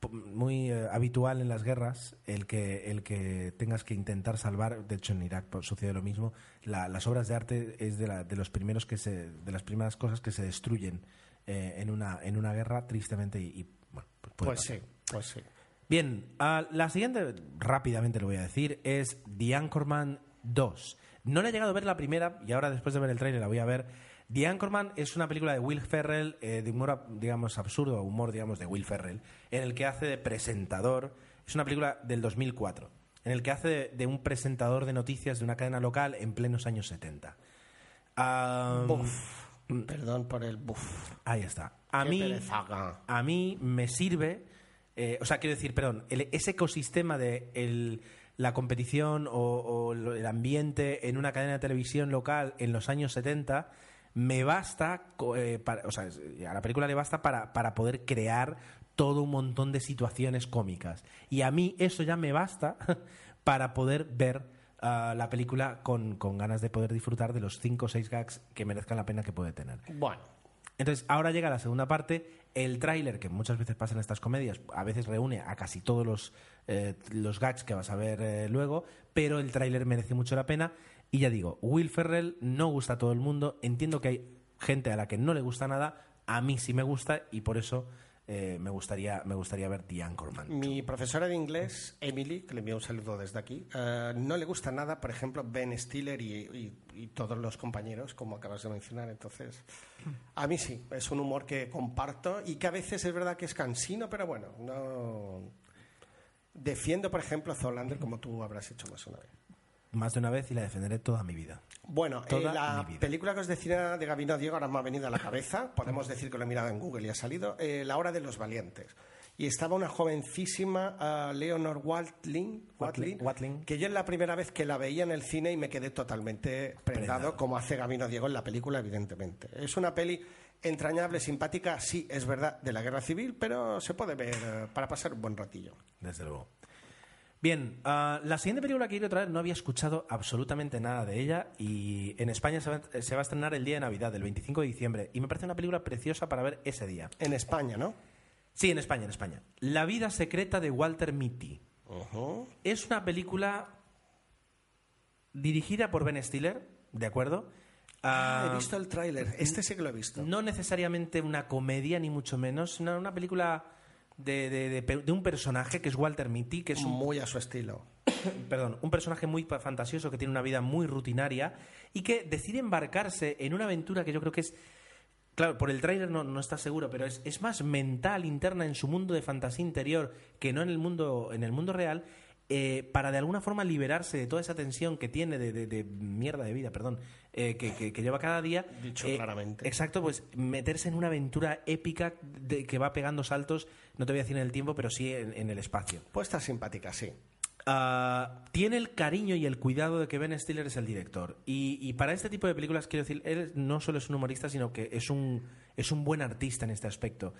Po- muy eh, habitual en las guerras el que el que tengas que intentar salvar. De hecho, en Irak sucede lo mismo. La- las obras de arte es de, la- de los primeros que se, de las primeras cosas que se destruyen eh, en una en una guerra, tristemente y, y, bueno, pues Pues sí, pues sí. Bien, la siguiente, rápidamente lo voy a decir, es The Anchorman 2. No le he llegado a ver la primera y ahora después de ver el tráiler la voy a ver. The Anchorman es una película de Will Ferrell, eh, de humor, digamos, absurdo, humor, digamos, de Will Ferrell, en el que hace de presentador. Es una película del 2004, en el que hace de, de un presentador de noticias de una cadena local en plenos años 70. Ah, Buf. Perdón por el buf. Ahí está. A Qué mí, perezaga. a mí me sirve, eh, o sea, quiero decir, perdón, el- ese ecosistema de el- la competición o, el ambiente en una cadena de televisión local en los años 70 me basta, eh, para- o sea, a la película le basta para, para poder crear todo un montón de situaciones cómicas. Y a mí eso ya me basta para poder ver la película con, con ganas de poder disfrutar de los 5 o 6 gags que merezcan la pena que puede tener. Bueno, Entonces, ahora llega la segunda parte. El tráiler, que muchas veces pasa en estas comedias, a veces reúne a casi todos los, eh, los gags que vas a ver eh, luego, pero el tráiler merece mucho la pena. Y ya digo, Will Ferrell no gusta a todo el mundo. Entiendo que hay gente a la que no le gusta nada. A mí sí me gusta y por eso eh, me, gustaría, me gustaría ver The Anchorman. mi profesora de inglés, Emily, que le envío un saludo desde aquí, eh, no le gusta nada, por ejemplo, Ben Stiller y, todos los compañeros, como acabas de mencionar. Entonces, a mí sí, es un humor que comparto y que a veces es verdad que es cansino, pero bueno, no. Defiendo, por ejemplo, a Zoolander como tú habrás hecho más una vez. Más de una vez y la defenderé toda mi vida. Bueno, eh, la película que os decía de Gabino Diego ahora me ha venido a la cabeza. Podemos decir que lo he mirado en Google y ha salido. eh, la hora de los valientes. Y estaba una jovencísima ah, Leonor Watling, Watling, Watling. que yo es la primera vez que la veía en el cine y me quedé totalmente prendado, Prendado. como hace Gabino Diego en la película, evidentemente. Es una peli entrañable, simpática, sí, es verdad, de la guerra civil, pero se puede ver eh, para pasar un buen ratillo. Desde luego. Bien, ah, la siguiente película que quiero traer no había escuchado absolutamente nada de ella y en España se va, se va a estrenar el día de Navidad, el 25 de diciembre, y me parece una película preciosa para ver ese día. En España, ¿no? Sí, en España, en España. La vida secreta de Walter Mitty. Es una película dirigida por Ben Stiller, ¿de acuerdo? Ah, He visto el tráiler. Este sí que lo he visto. no necesariamente una comedia, ni mucho menos, una película de, de- de un personaje que es Walter Mitty, que es un Muy a su estilo. perdón, un personaje muy fantasioso que tiene una vida muy rutinaria y que decide embarcarse en una aventura que yo creo que es, claro, por el tráiler no, no está seguro, pero es, es más mental, interna en su mundo de fantasía interior que no en el mundo, en el mundo real. eh, para de alguna forma liberarse de toda esa tensión que tiene de, de- de mierda de vida, perdón, eh, que, que- que lleva cada día. Dicho eh, claramente. Exacto, pues meterse en una aventura épica de, que va pegando saltos, no te voy a decir en el tiempo, pero sí en- en el espacio. Pues está simpática, sí. Ah, tiene el cariño y el cuidado de que Ben Stiller es el director. Y, y para este tipo de películas, quiero decir, él no solo es un humorista, sino que es un, es un buen artista en este aspecto.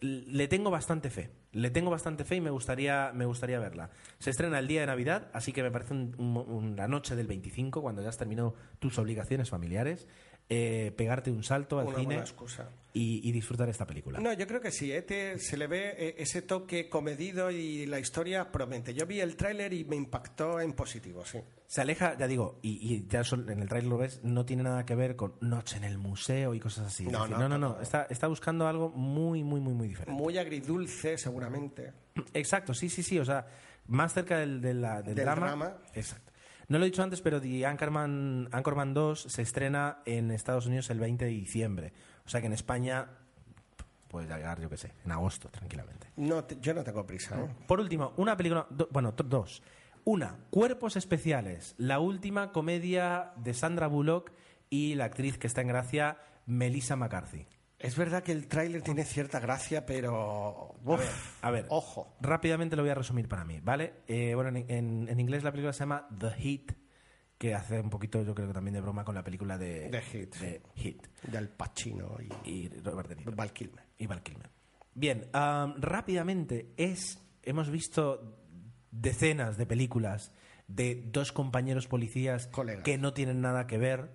Le tengo bastante fe. Le tengo bastante fe y me gustaría, me gustaría verla. Se estrena el día de Navidad, así que me parece un- una noche del 25, cuando ya has terminado tus obligaciones familiares, eh, pegarte un salto al Una cine buena y, y disfrutar esta película. No, yo creo que sí. ¿eh? Te- se le ve eh, ese toque comedido y la historia promete. Yo vi el tráiler y me impactó en positivo, sí. Se aleja, ya digo, y, y ya sol- en el trailer lo ves, no tiene nada que ver con Noche en el museo y cosas así. No, decir, no, no, no. Está, está buscando algo muy, muy, muy, muy diferente. Muy agridulce, seguramente. Exacto, sí, sí, sí. O sea, más cerca del Del drama. drama. Exacto. No lo he dicho antes, pero The Anchorman, Anchorman 2 se estrena en Estados Unidos el 20 de diciembre. O sea que en España puede llegar, yo qué sé, en agosto, tranquilamente. No, te- yo no tengo prisa. ¿eh? Por último, una película, do- bueno, dos. Una, Cuerpos Especiales, la última comedia de Sandra Bullock y la actriz que está en gracia, Melissa McCarthy. Es verdad que el tráiler tiene cierta gracia, pero... uf, A ver, Ojo. rápidamente lo voy a resumir para mí, ¿vale? Eh, bueno, en, en- en inglés la película se llama The Heat que hace un poquito, yo creo que también de broma con la película de, De Hit. de Hit. Del Pacino y, Y Robert De Niro. Val Kilmer. Y Val Kilmer. Bien, am, rápidamente, es, hemos visto decenas de películas de dos compañeros policías Colegas. que no tienen nada que ver,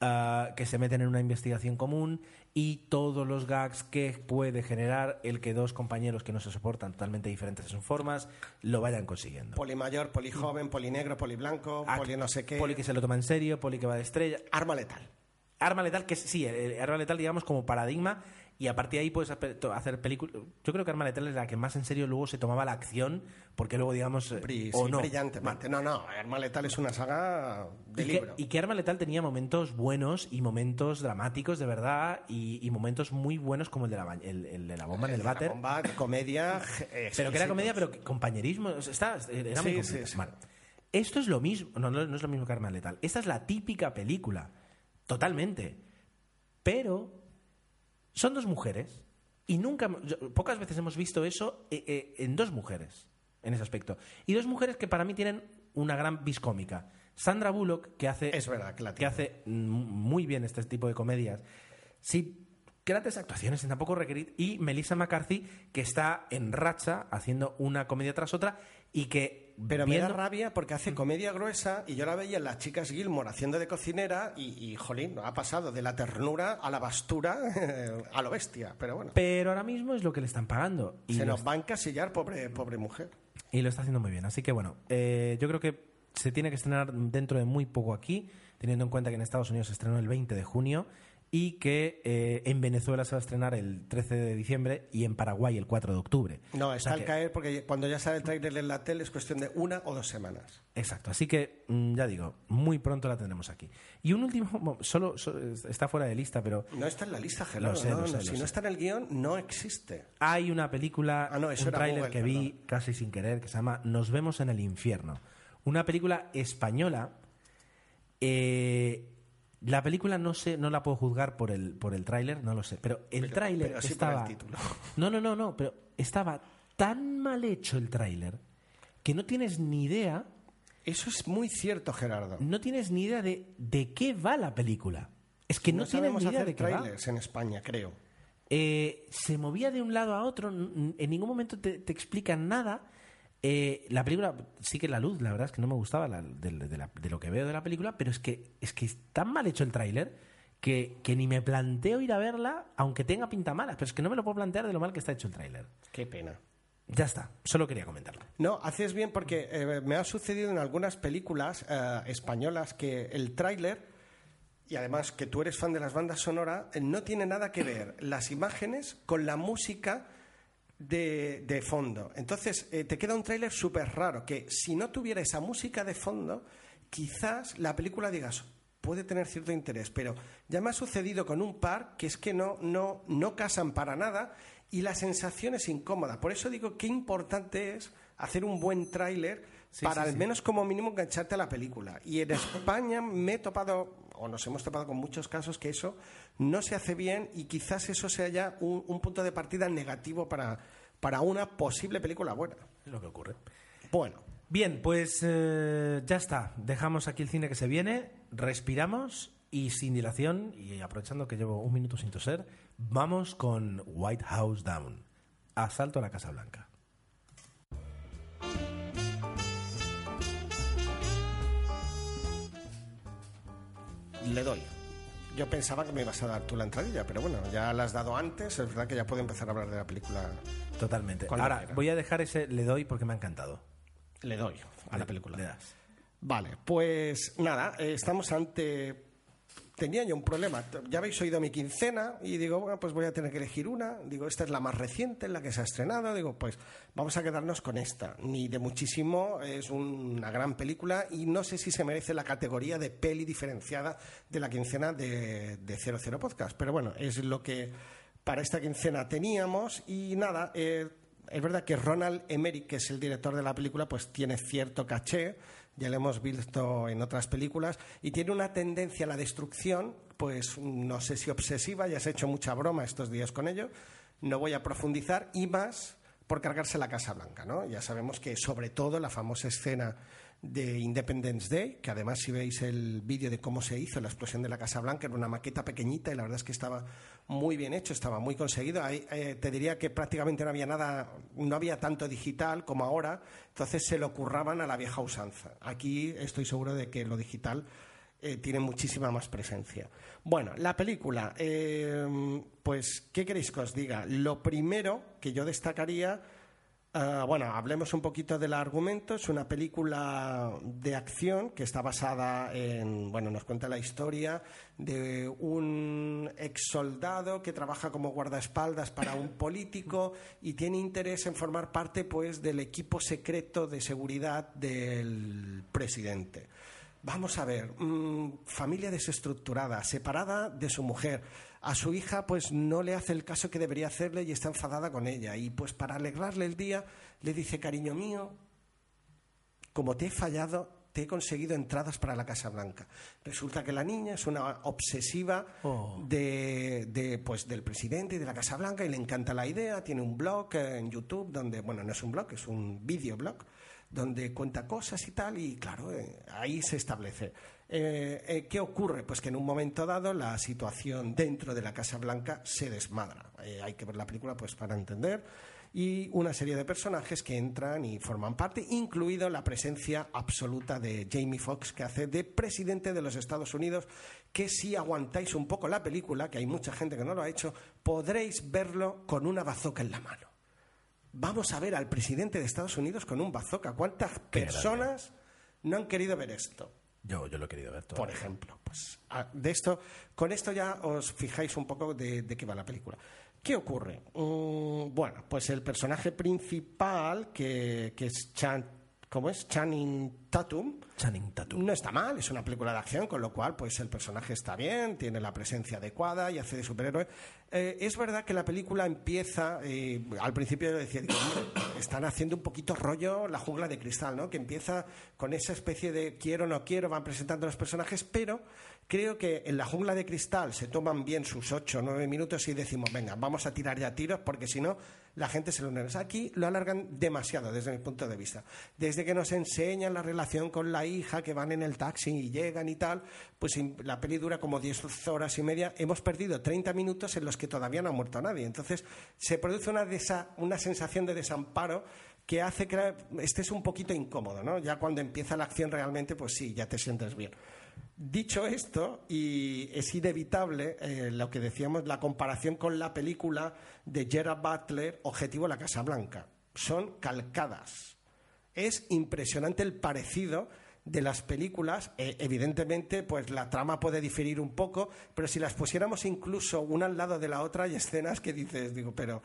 ah, que se meten en una investigación común y todos los gags que puede generar el que dos compañeros que no se soportan totalmente diferentes en sus formas lo vayan consiguiendo. Poli mayor, poli joven, poli negro, poli blanco, Ah, poli no sé qué. Poli que se lo toma en serio, poli que va de estrella. Arma letal. Arma letal, que sí, el arma letal, digamos, como paradigma, y a partir de ahí puedes hacer películas. Yo creo que Arma letal es la que más en serio luego se tomaba la acción, porque luego, digamos, eh, Bri- o sí, no. brillantemente. No, no, Arma letal es una saga de Y que, libro. y que Arma Letal tenía momentos buenos y momentos dramáticos de verdad y, y momentos muy buenos como el de la, el, el de la bomba en el váter. bomba, comedia. Pero que era comedia, pero que compañerismo. o sea, Está, era muy Sí, completo. sí, sí. Vale. Esto es lo mismo. No, no, no es lo mismo que Arma Letal. Esta es la típica película. Totalmente. Pero son dos mujeres. Y nunca. yo- pocas veces hemos visto eso eh, eh, en dos mujeres. En ese aspecto. Y dos mujeres que para mí tienen una gran vis cómica. Sandra Bullock, que hace. Es verdad que la que hace muy bien este tipo de comedias. Sí, grandes actuaciones sin tampoco requerir. Y Melissa McCarthy, que está en racha haciendo una comedia tras otra y que. Pero me da rabia porque hace comedia gruesa y yo la veía en las chicas Gilmore haciendo de cocinera y, y jolín, ha pasado de la ternura a la bastura a lo bestia. Pero bueno, Pero ahora mismo es lo que le están pagando. Y, se nos va a encasillar, pobre, pobre mujer. y lo está haciendo muy bien. Así que bueno, eh, yo creo que se tiene que estrenar dentro de muy poco aquí, teniendo en cuenta que en Estados Unidos se estrenó el 20 de junio y que eh, en Venezuela se va a estrenar el 13 de diciembre y en Paraguay el 4 de octubre. No, O está sea al que- caer porque cuando ya sale el tráiler en la tele es cuestión de una o dos semanas. Exacto, así que mm, ya digo, muy pronto la tendremos aquí. Y un último, solo, solo- está fuera de lista, pero No está en la lista, Gerardo. Lo sé, no, lo sé, no, lo si sé. no está en el guion, no existe. hay una película, Ah, no, un tráiler que vi casi sin querer, que se llama Nos vemos en el infierno. Una película española. eh, la película no sé, no la puedo juzgar por el, por el tráiler, no lo sé. Pero el Pero- tráiler pero por el estaba. título. No, no, no, no, pero estaba tan mal hecho el tráiler que no tienes ni idea. Eso es muy cierto, Gerardo. No tienes ni idea de, de qué va la película. Es que no, tienes ni idea hacer de qué va. trailers en España, creo. Eh, se movía de un lado a otro, en ningún momento te, te explican nada. Eh, la película sí que la luz, la verdad es que no me gustaba la- de, de la- de lo que veo de la película, pero es que es que es tan mal hecho el tráiler que, que ni me planteo ir a verla, aunque tenga pinta mala, pero es que no me lo puedo plantear de lo mal que está hecho el tráiler. Qué pena. Ya está, solo quería comentarlo. No, haces bien porque eh, me ha sucedido en algunas películas eh, españolas que el tráiler, y además que tú eres fan de las bandas sonoras, no tiene nada que ver las imágenes con la música de, de fondo. Entonces, eh, te queda un tráiler súper raro, que si no tuviera esa música de fondo, quizás la película digas, puede tener cierto interés, pero ya me ha sucedido con un par que es que no, no, no casan para nada y la sensación es incómoda. Por eso digo qué importante es hacer un buen tráiler para al menos como mínimo engancharte a la película. Y en España me he topado, o nos hemos topado con muchos casos que eso no se hace bien y quizás eso sea ya un, un punto de partida negativo para, para una posible película buena. Es lo que ocurre. Bueno, Bien, pues eh, ya está. Dejamos aquí el cine que se viene, respiramos y sin dilación, y aprovechando que llevo un minuto sin toser, vamos con White House Down. Asalto a la Casa Blanca. Le doy. Yo pensaba que me ibas a dar tú la entradilla, pero bueno, ya la has dado antes, es verdad que ya puedo empezar a hablar de la película. Totalmente. Ahora, voy a dejar ese le doy porque me ha encantado. Le doy a la película. Le das. Vale, pues nada, eh, estamos ante... Tenía yo un problema. Ya habéis oído mi quincena y digo, bueno, pues voy a tener que elegir una. Digo, esta es la más reciente, la que se ha estrenado. Digo, pues vamos a quedarnos con esta. Ni de muchísimo, es una gran película y no sé si se merece la categoría de peli diferenciada de la quincena de, de 00 Podcast. Pero bueno, es lo que para esta quincena teníamos y nada, eh, es verdad que Ronald Emmerich, que es el director de la película, pues tiene cierto caché, ya lo hemos visto en otras películas, y tiene una tendencia a la destrucción, pues no sé si obsesiva, ya se ha hecho mucha broma estos días con ello, no voy a profundizar, y más por cargarse la Casa Blanca, ¿no? Ya sabemos que sobre todo la famosa escena de Independence Day, que además si veis el vídeo de cómo se hizo la explosión de la Casa Blanca, era una maqueta pequeñita y la verdad es que estaba muy bien hecho, estaba muy conseguido. Eh, te diría que prácticamente no había nada, no había tanto digital como ahora, entonces se lo curraban a la vieja usanza. Aquí estoy seguro de que lo digital eh, tiene muchísima más presencia. Bueno, la película, eh, pues, ¿qué queréis que os diga? Lo primero que yo destacaría Uh, bueno, hablemos un poquito del argumento. Es una película de acción que está basada en, bueno, nos cuenta la historia de un ex soldado que trabaja como guardaespaldas para un político y tiene interés en formar parte, pues, del equipo secreto de seguridad del presidente. Vamos a ver, mmm, familia desestructurada, separada de su mujer a su hija pues no le hace el caso que debería hacerle y está enfadada con ella. Y pues para alegrarle el día le dice, cariño mío, como te he fallado, te he conseguido entradas para la Casa Blanca. Resulta que la niña es una obsesiva oh. de, de, pues, del presidente y de la Casa Blanca y le encanta la idea. Tiene un blog en YouTube donde, bueno, no es un blog, es un videoblog, donde cuenta cosas y tal, y claro, eh, ahí se establece. Eh, eh, ¿Qué ocurre? Pues que en un momento dado la situación dentro de la Casa Blanca se desmadra. Hay que ver la película pues para entender. Y una serie de personajes que entran y forman parte, incluido la presencia absoluta de Jamie Foxx, que hace de presidente de los Estados Unidos, que si aguantáis un poco la película, que hay mucha gente que no lo ha hecho, podréis verlo con una bazooka en la mano. Vamos a ver al presidente de Estados Unidos con un bazooka. ¿Cuántas personas no han querido ver esto? Yo, yo lo he querido ver todo. Por ejemplo, pues ah, de esto, con esto ya os fijáis un poco de, de qué va la película. ¿Qué ocurre? Mm, bueno, pues el personaje principal, que, que es Chan, ¿cómo es? Channing Tatum. Channing Tatum. No está mal, es una película de acción, con lo cual pues el personaje está bien, tiene la presencia adecuada y hace de superhéroe. Eh, es verdad que la película empieza, eh, al principio yo decía, digo, están haciendo un poquito rollo la jungla de cristal, ¿no? Que empieza con esa especie de quiero, no quiero, van presentando los personajes, pero creo que en la jungla de cristal se toman bien sus ocho o nueve minutos y decimos, venga, vamos a tirar ya tiros porque si no la gente se lo nerviosa. Aquí lo alargan demasiado desde mi punto de vista. Desde que nos enseñan la relación con la hija, que van en el taxi y llegan y tal, pues la peli dura como 10 horas y media. Hemos perdido 30 minutos en los que todavía no ha muerto nadie. Entonces se produce una, una sensación de desamparo que hace que estés un poquito incómodo, ¿no? Ya cuando empieza la acción realmente, pues sí, ya te sientes bien. Dicho esto, y es inevitable eh, lo que decíamos, la comparación con la película de Gerard Butler, Objetivo la Casa Blanca. Son calcadas. Es impresionante el parecido de las películas. Eh, evidentemente, pues la trama puede diferir un poco, pero si las pusiéramos incluso una al lado de la otra, hay escenas que dices, digo, pero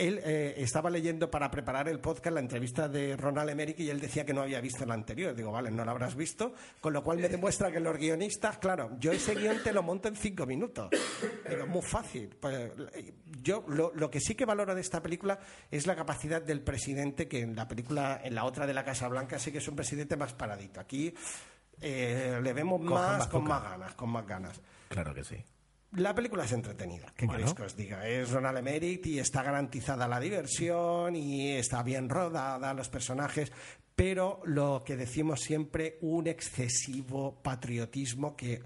él eh, estaba leyendo para preparar el podcast la entrevista de Ronald Emmerich y él decía que no había visto la anterior. Digo, vale, no la habrás visto, con lo cual me demuestra que los guionistas, claro, yo ese guion te lo monto en cinco minutos. Digo, muy fácil. Pues, yo lo, que sí que valoro de esta película es la capacidad del presidente, que en la película, en la otra de la Casa Blanca, sí que es un presidente más paradito. Aquí eh, le vemos más, con más ganas, con más ganas. Claro que sí. La película es entretenida, ¿qué queréis que os diga? Es Ronald Emmerich y está garantizada la diversión y está bien rodada, los personajes, pero lo que decimos siempre, un excesivo patriotismo que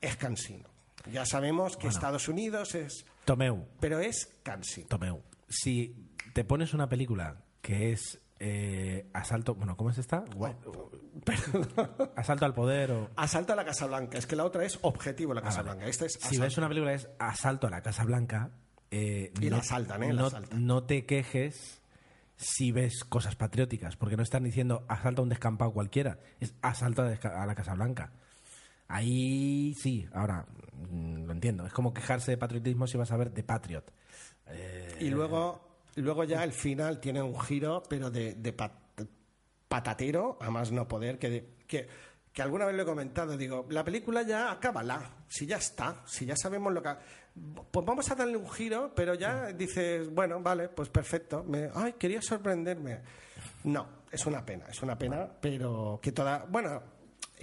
es cansino. Ya sabemos que Estados Unidos es... Tomeu. Pero es cansino. Tomeu. Si te pones una película que es eh, asalto, bueno, ¿cómo es esta? asalto al poder o... Asalto a la Casa Blanca. Es que la otra es objetivo a la ah, Casa Blanca. Esta es si ves una película es asalto a la Casa Blanca... Eh, y no, la asaltan, ¿eh? no, te quejes si ves cosas patrióticas, porque no están diciendo asalto a un descampado cualquiera, es asalto a la Casa Blanca. Ahí sí, ahora mm, lo entiendo. Es como quejarse de patriotismo si vas a ver The Patriot. y luego luego ya el final tiene un giro, pero de, patatero, a más no poder, que, que, que, alguna vez lo he comentado, digo, la película ya acábala, si ya está, si ya sabemos lo que... Pues vamos a darle un giro, pero ya dices, bueno, vale, pues perfecto, me, ay, quería sorprenderme. No, es una pena, es una pena, pero que toda... Bueno,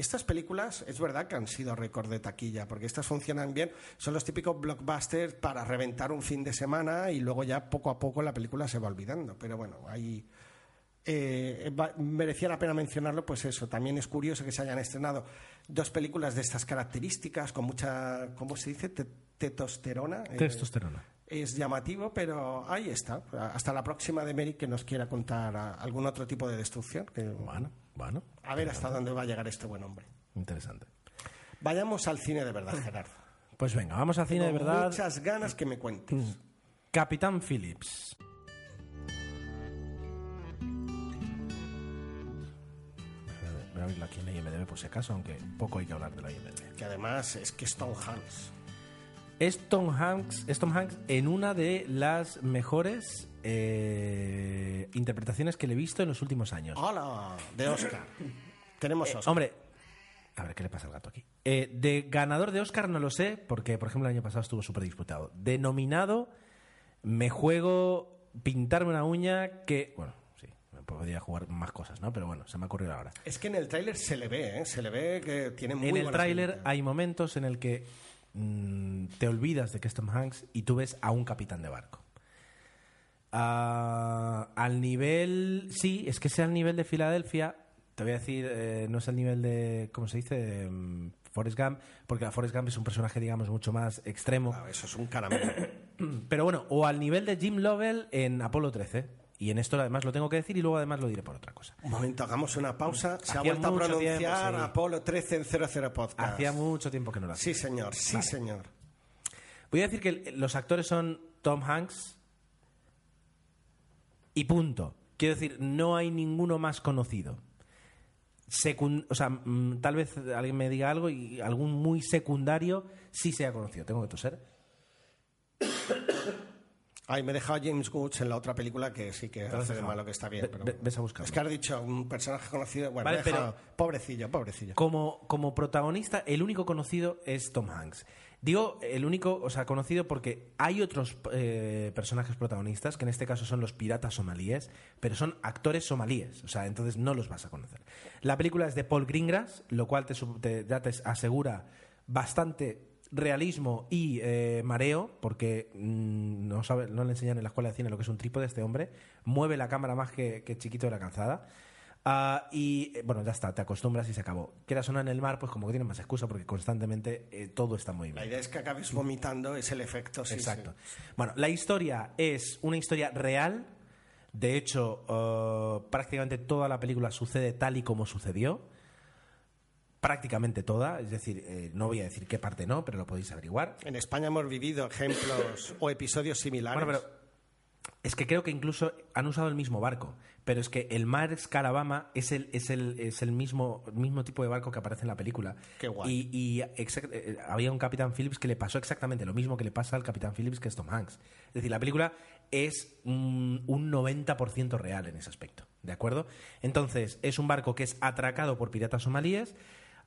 estas películas es verdad que han sido récord de taquilla, porque estas funcionan bien. Son los típicos blockbusters para reventar un fin de semana y luego ya poco a poco la película se va olvidando. Pero bueno, ahí eh, va- merecía la pena mencionarlo, pues eso. También es curioso que se hayan estrenado dos películas de estas características con mucha, ¿cómo se dice? Te- testosterona. Eh, Testosterona. es llamativo, pero ahí está. Hasta la próxima de Mary que nos quiera contar ah, algún otro tipo de destrucción. que- Bueno, bueno. a ver hasta dónde va a llegar este buen hombre. Interesante. Vayamos al cine de verdad, Gerardo. Pues venga, vamos al cine de verdad. Muchas ganas que me cuentes. Capitán Phillips. Voy a abrirlo aquí en la IMDB por si acaso, aunque poco hay que hablar de la IMDB. Que además es que es Tom Hanks. Es Tom Hanks, es Tom Hanks en una de las mejores eh, interpretaciones que le he visto en los últimos años. ¡Hola! De Oscar. Tenemos Eh, Oscar. hombre, a ver qué le pasa al gato aquí. Eh, de ganador de Oscar no lo sé, porque por ejemplo el año pasado estuvo súper disputado. De nominado, me juego pintarme una uña que. Bueno, sí, me podría jugar más cosas, ¿no? Pero bueno, se me ha ocurrido ahora. Es que en el tráiler se le ve, ¿eh? Se le ve que tiene muy en el tráiler hay momentos en el que mm, te olvidas de que es Tom Hanks y tú ves a un capitán de barco. Ah, al nivel, sí, es que sea al nivel de Filadelfia, te voy a decir, eh, no es el nivel de, ¿cómo se dice? De, mm, Forrest Gump, porque Forrest Gump es un personaje, digamos, mucho más extremo. Ah, eso es un caramelo. Pero bueno, o al nivel de Jim Lovell en Apolo 13. Y en esto además lo tengo que decir y luego además lo diré por otra cosa. Un momento, hagamos una pausa. Se ha vuelto a pronunciar tiempo, sí. Apolo 13 en 00 Podcast. Hacía mucho tiempo que no lo hacía. Sí, señor. Sí, Vale. señor. Voy a decir que los actores son Tom Hanks y punto. Quiero decir, no hay ninguno más conocido. O sea, mm, tal vez alguien me diga algo y algún muy secundario sí sea conocido. Tengo que toser. Ay, me he dejado a James Woods en la otra película que sí que hace de malo que está bien. Pero ve- ves a buscarlo. Es que has dicho un personaje conocido. Bueno, Vale, pero- pobrecillo, pobrecillo. Como, como protagonista, el único conocido es Tom Hanks. Digo el único, o sea, conocido porque hay otros eh, personajes protagonistas, que en este caso son los piratas somalíes, pero son actores somalíes, o sea, entonces no los vas a conocer. La película es de Paul Greengrass, lo cual te, te- ya te asegura bastante realismo y eh, mareo, porque mm, no, sabe, no le enseñan en la escuela de cine lo que es un trípode este hombre, mueve la cámara más que, que chiquito de la calzada. Ah, y eh, bueno, ya está, te acostumbras y se acabó. Quieras sonar en el mar, pues como que tienes más excusa porque constantemente eh, todo está muy La bien. idea es que acabes vomitando, es el efecto. sí, Exacto. sí. Bueno, la historia es una historia real. De hecho, eh, prácticamente toda la película sucede tal y como sucedió. Prácticamente toda, es decir, eh, no voy a decir qué parte no, pero lo podéis averiguar. En España hemos vivido ejemplos o episodios similares. Bueno, pero es que creo que incluso han usado el mismo barco, pero es que el Mars Alabama es el, es el, es el mismo, mismo tipo de barco que aparece en la película. Qué guay. Y, y exact- eh, había un Capitán Phillips que le pasó exactamente lo mismo que le pasa al Capitán Phillips que es Tom Hanks. Es decir, la película es un, un 90% real en ese aspecto, ¿de acuerdo? Entonces, es un barco que es atracado por piratas somalíes.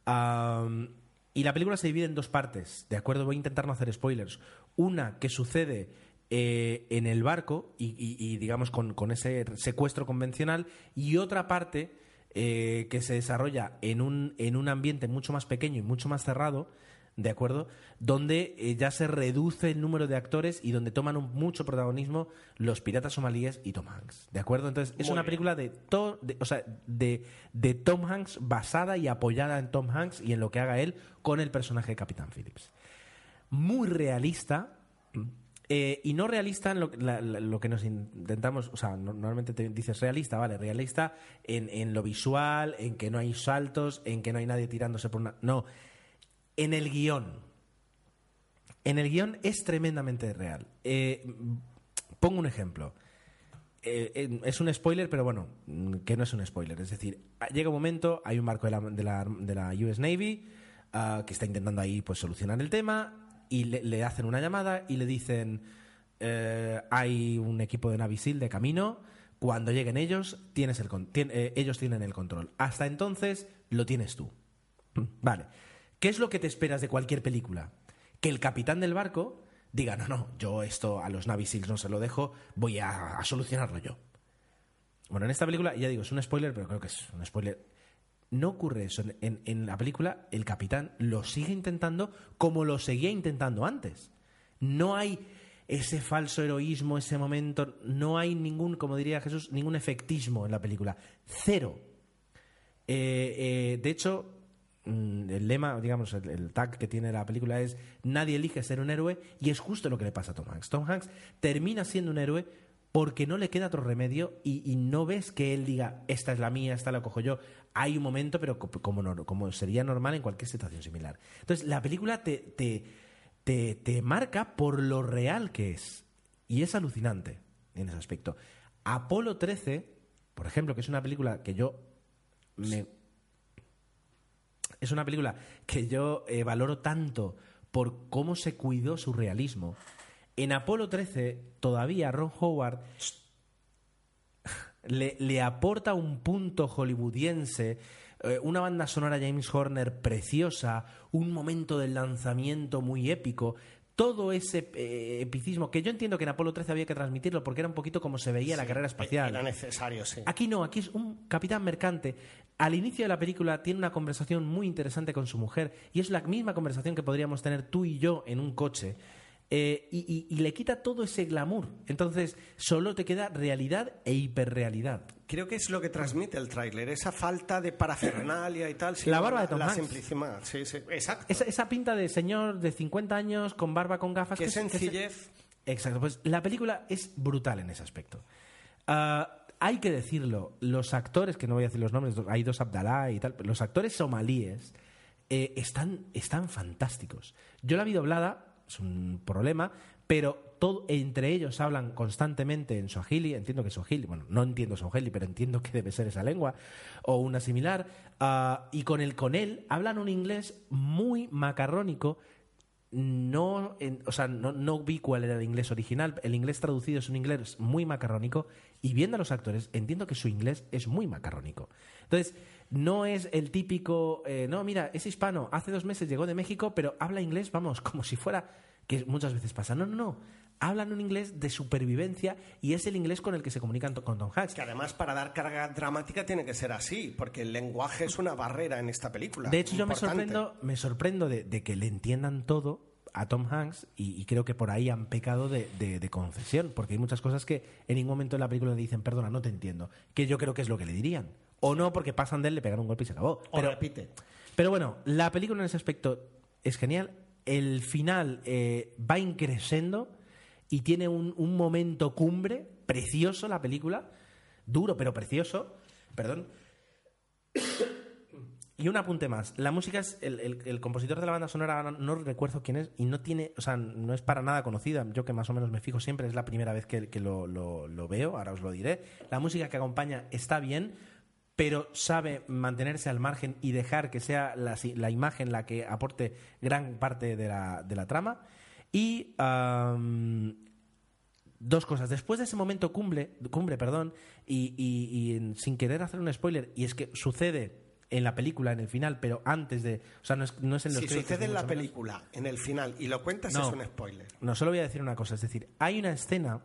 Y la película se divide en dos partes, ¿de acuerdo? Voy a intentar no hacer spoilers. Una que sucede eh, en el barco y, digamos con, con ese secuestro convencional y otra parte eh, que se desarrolla en un, en un ambiente mucho más pequeño y mucho más cerrado, ¿de acuerdo? Donde eh, ya se reduce el número de actores y donde toman un- mucho protagonismo los piratas somalíes y Tom Hanks, ¿de acuerdo? Entonces es Muy una bien. película de, to- de- o sea, de, de Tom Hanks basada y apoyada en Tom Hanks y en lo que haga él con el personaje de Capitán Phillips muy realista eh, y no realista en lo, la- la- lo que nos intentamos, o sea, no- normalmente te dices realista, vale, realista en, en lo visual, en que no hay saltos, en que no hay nadie tirándose por una... No, en el guion. En el guion es tremendamente real. Eh, pongo un ejemplo. Eh, es un spoiler, pero bueno, mm, que no es un spoiler. Es decir, ah, llega un momento, hay un barco de la, de la, de la US Navy ah, que está intentando ahí pues solucionar el tema y le, hacen una llamada y le dicen eh, hay un equipo de Navisil de camino. Cuando lleguen ellos, tienes el tien- ellos tienen el control. Hasta entonces lo tienes tú. Vale. ¿Qué es lo que te esperas de cualquier película? Que el capitán del barco diga, no, no, yo esto a los Navy Seals no se lo dejo, voy a, solucionarlo yo. Bueno, en esta película, ya digo, es un spoiler, pero creo que es un spoiler. no ocurre eso. En, la película, el capitán lo sigue intentando como lo seguía intentando antes. No hay ese falso heroísmo, ese momento, no hay ningún, como diría Jesús, ningún efectismo en la película. Cero. Eh, eh, de hecho, el lema, digamos, el, tag que tiene la película es nadie elige ser un héroe y es justo lo que le pasa a Tom Hanks. Tom Hanks termina siendo un héroe porque no le queda otro remedio y, no ves que él diga esta es la mía, esta la cojo yo. Hay un momento, pero como sería normal en cualquier situación similar. Entonces, la película te, te, te, te marca por lo real que es. Y es alucinante en ese aspecto. Apolo 13, por ejemplo, que es una película que yo me, es una película que yo eh, valoro tanto por cómo se cuidó su realismo. En Apolo 13, todavía Ron Howard le, le aporta un punto hollywoodiense, eh, una banda sonora James Horner preciosa, un momento del lanzamiento muy épico. Todo ese eh, epicismo que yo entiendo que en Apolo 13 había que transmitirlo porque era un poquito como se veía la carrera espacial. Era necesario, sí. Aquí no, aquí es un capitán mercante. Al inicio de la película tiene una conversación muy interesante con su mujer y es la misma conversación que podríamos tener tú y yo en un coche. Eh, y, y- y le quita todo ese glamour. Entonces, solo te queda realidad e hiperrealidad. Creo que es lo que transmite el tráiler, esa falta de parafernalia y tal. La barba de Tom La Hanks. simplicidad, sí, sí, exacto. Esa, esa pinta de señor de 50 años con barba, con gafas. Qué que sencillez. Exacto, pues la película es brutal en ese aspecto. Ah, hay que decirlo, los actores, que no voy a decir los nombres, hay dos Abdalá y tal, los actores somalíes eh, están, están fantásticos. Yo la vi doblada, es un problema, pero todo, entre ellos hablan constantemente en Swahili, entiendo que Swahili, bueno, no entiendo Swahili, pero entiendo que debe ser esa lengua, o una similar, ah, y con el con él hablan un inglés muy macarrónico, no, en- o sea, no, no vi cuál era el inglés original. El inglés traducido es un inglés muy macarrónico y viendo a los actores entiendo que su inglés es muy macarrónico. Entonces, no es el típico, eh, no, mira, es hispano, hace dos meses llegó de México, pero habla inglés, vamos, como si fuera, que muchas veces pasa. No, no, no. Hablan un inglés de supervivencia y es el inglés con el que se comunican con Tom Hanks. Que además para dar carga dramática tiene que ser así, porque el lenguaje es una barrera en esta película. De hecho, yo me sorprendo, me sorprendo de, de que le entiendan todo a Tom Hanks y, y creo que por ahí han pecado de, de- de concesión, porque hay muchas cosas que en ningún momento en la película le dicen, perdona, no te entiendo, que yo creo que es lo que le dirían. O no, porque pasan de él, le pegan un golpe y se acabó. O Pero, repite. pero bueno, la película en ese aspecto es genial. El final eh, va increciendo y tiene un, un momento cumbre, precioso la película, duro pero precioso. Perdón. Y un apunte más. La música es. El, el- el compositor de la banda sonora, no recuerdo quién es, y no tiene. O sea, no es para nada conocida. Yo que más o menos me fijo siempre, es la primera vez que, que lo, lo- lo veo, ahora os lo diré. La música que acompaña está bien, pero sabe mantenerse al margen y dejar que sea la, la imagen la que aporte gran parte de la, de la trama. Y. am, Dos cosas. Después de ese momento cumbre, cumbre perdón, y, y- y en- sin querer hacer un spoiler, y es que sucede en la película, en el final, pero antes de. O sea, no es, no es en los Si créditos, sucede en la menos. película, en el final, y lo cuentas, No. es un spoiler. No, solo voy a decir una cosa. Es decir, hay una escena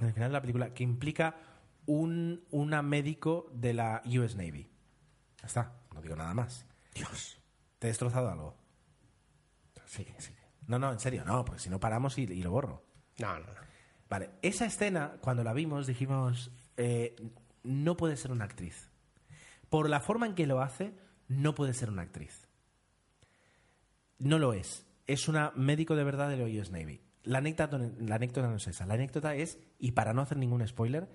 en el final de la película que implica un una médico de la US Navy. Ya está, no digo nada más. Dios. ¿Te he destrozado algo? Sí, sí. No, no, en serio, no, porque si no paramos y, y lo borro. No, no, no. Vale, esa escena, cuando la vimos, dijimos, eh, no puede ser una actriz. Por la forma en que lo hace, no puede ser una actriz. No lo es. Es una médico de verdad de la US Navy. La anécdota, la anécdota no es esa. La anécdota es, y para no hacer ningún spoiler,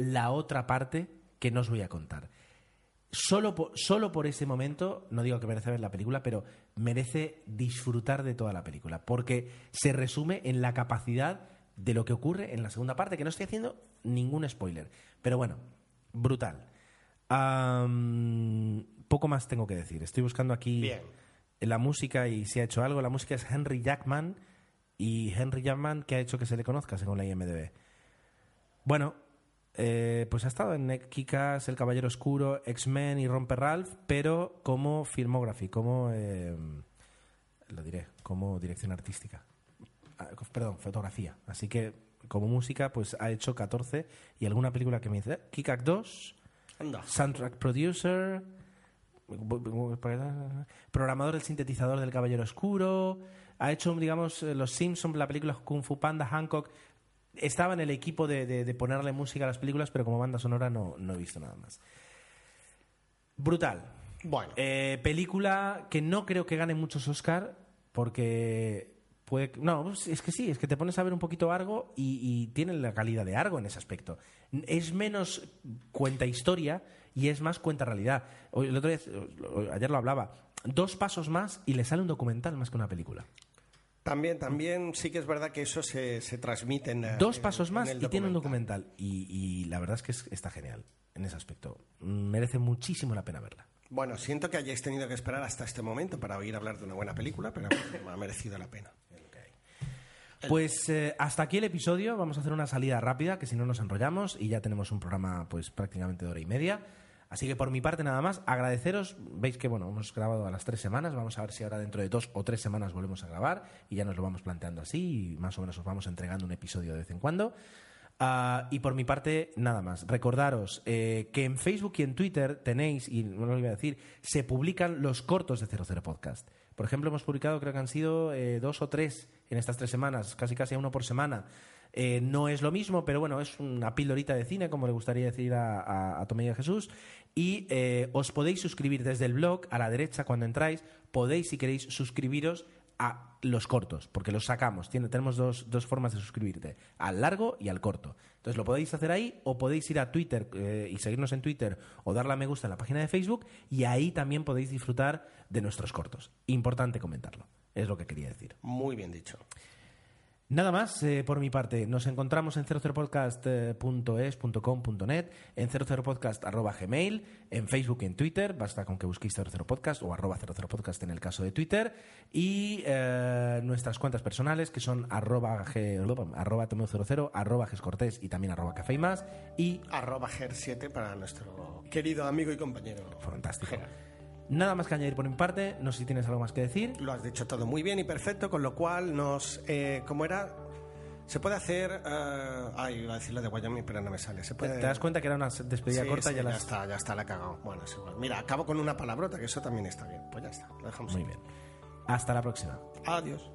la otra parte que no os voy a contar. Solo por, solo por ese momento, no digo que merece ver la película, pero merece disfrutar de toda la película, porque se resume en la capacidad de lo que ocurre en la segunda parte, que no estoy haciendo ningún spoiler. Pero bueno, brutal. Poco más tengo que decir. Estoy buscando aquí Bien. la música y si ha hecho algo. La música es Henry Jackman y Henry Jackman que ha hecho que se le conozca según la IMDb. Bueno, eh, pues ha estado en Kikas, El Caballero Oscuro, X-Men y Romper Ralph, pero como filmography, como eh, lo diré, como dirección artística. Ah, perdón, fotografía. Así que como música, pues ha hecho 14 y alguna película que me dice, Kikak 2, Anda. Soundtrack Producer, Programador del sintetizador del Caballero Oscuro. Ha hecho, digamos, eh, Los Simpsons, la película Kung Fu Panda, Hancock. Estaba en el equipo de, de- de ponerle música a las películas, pero como banda sonora no, no he visto nada más. Brutal. Bueno, Eh, película que no creo que gane muchos Oscar porque puede no pues es que sí es que te pones a ver un poquito Argo y, y tiene la calidad de Argo en ese aspecto. Es menos cuenta historia y es más cuenta realidad. Hoy- el otro día, ayer lo hablaba. Dos pasos más y le sale un documental más que una película también, también sí que es verdad que eso se, se transmite en. eh, dos en- pasos más y tiene un documental y, y la verdad es que es- está genial en ese aspecto merece muchísimo la pena verla Bueno, siento que hayáis tenido que esperar hasta este momento para oír hablar de una buena película, pero ha merecido la pena. Pues eh, hasta aquí el episodio. Vamos a hacer una salida rápida, que si no nos enrollamos y ya tenemos un programa pues prácticamente de hora y media. Así que por mi parte nada más, agradeceros. Veis que bueno, hemos grabado a las tres semanas. Vamos a ver si ahora dentro de dos o tres semanas volvemos a grabar y ya nos lo vamos planteando así y más o menos os vamos entregando un episodio de vez en cuando. Ah, y por mi parte, nada más. Recordaros eh, que en Facebook y en Twitter tenéis, y no lo iba a decir, se publican los cortos de 00 Podcast. Por ejemplo, hemos publicado, creo que han sido eh, dos o tres en estas tres semanas, casi casi uno por semana. Eh, no es lo mismo, pero bueno, es una pildorita de cine, como le gustaría decir a, a, Tomé y a Jesús. Y eh, os podéis suscribir desde el blog, a la derecha, cuando entráis, podéis, si queréis, suscribiros a los cortos, porque los sacamos. Tiene- tenemos dos, dos formas de suscribirte, al largo y al corto. Entonces lo podéis hacer ahí o podéis ir a Twitter eh, y seguirnos en Twitter o darle a me gusta en la página de Facebook y ahí también podéis disfrutar de nuestros cortos. Importante comentarlo, es lo que quería decir. Muy bien dicho. Nada más eh, por mi parte. Nos encontramos en 00podcast.es.com.net, en 00podcast.gmail, en Facebook y en Twitter. Basta con que busquéis 00podcast o arroba 00podcast en el caso de Twitter. Y eh, nuestras cuentas personales que son arroba, G- arroba tomeo00, arroba gescortés y también arroba café y más. Y Arroba GER7 para nuestro querido amigo y compañero. fantástico. Nada más que añadir por mi parte. No sé si tienes algo más que decir. Lo has dicho todo muy bien y perfecto, con lo cual nos... Eh, ¿Cómo era? Se puede hacer... eh, ay, iba a decir lo de Wyoming, pero no me sale. Se ¿Te, puede... te das cuenta que era una despedida Sí, corta? sí, ya ya, las... está, ya está, la he cagado. Bueno, es igual. Mira, acabo con una palabrota, que eso también está bien. Pues ya está, lo dejamos Muy bien. Hasta la próxima. Adiós.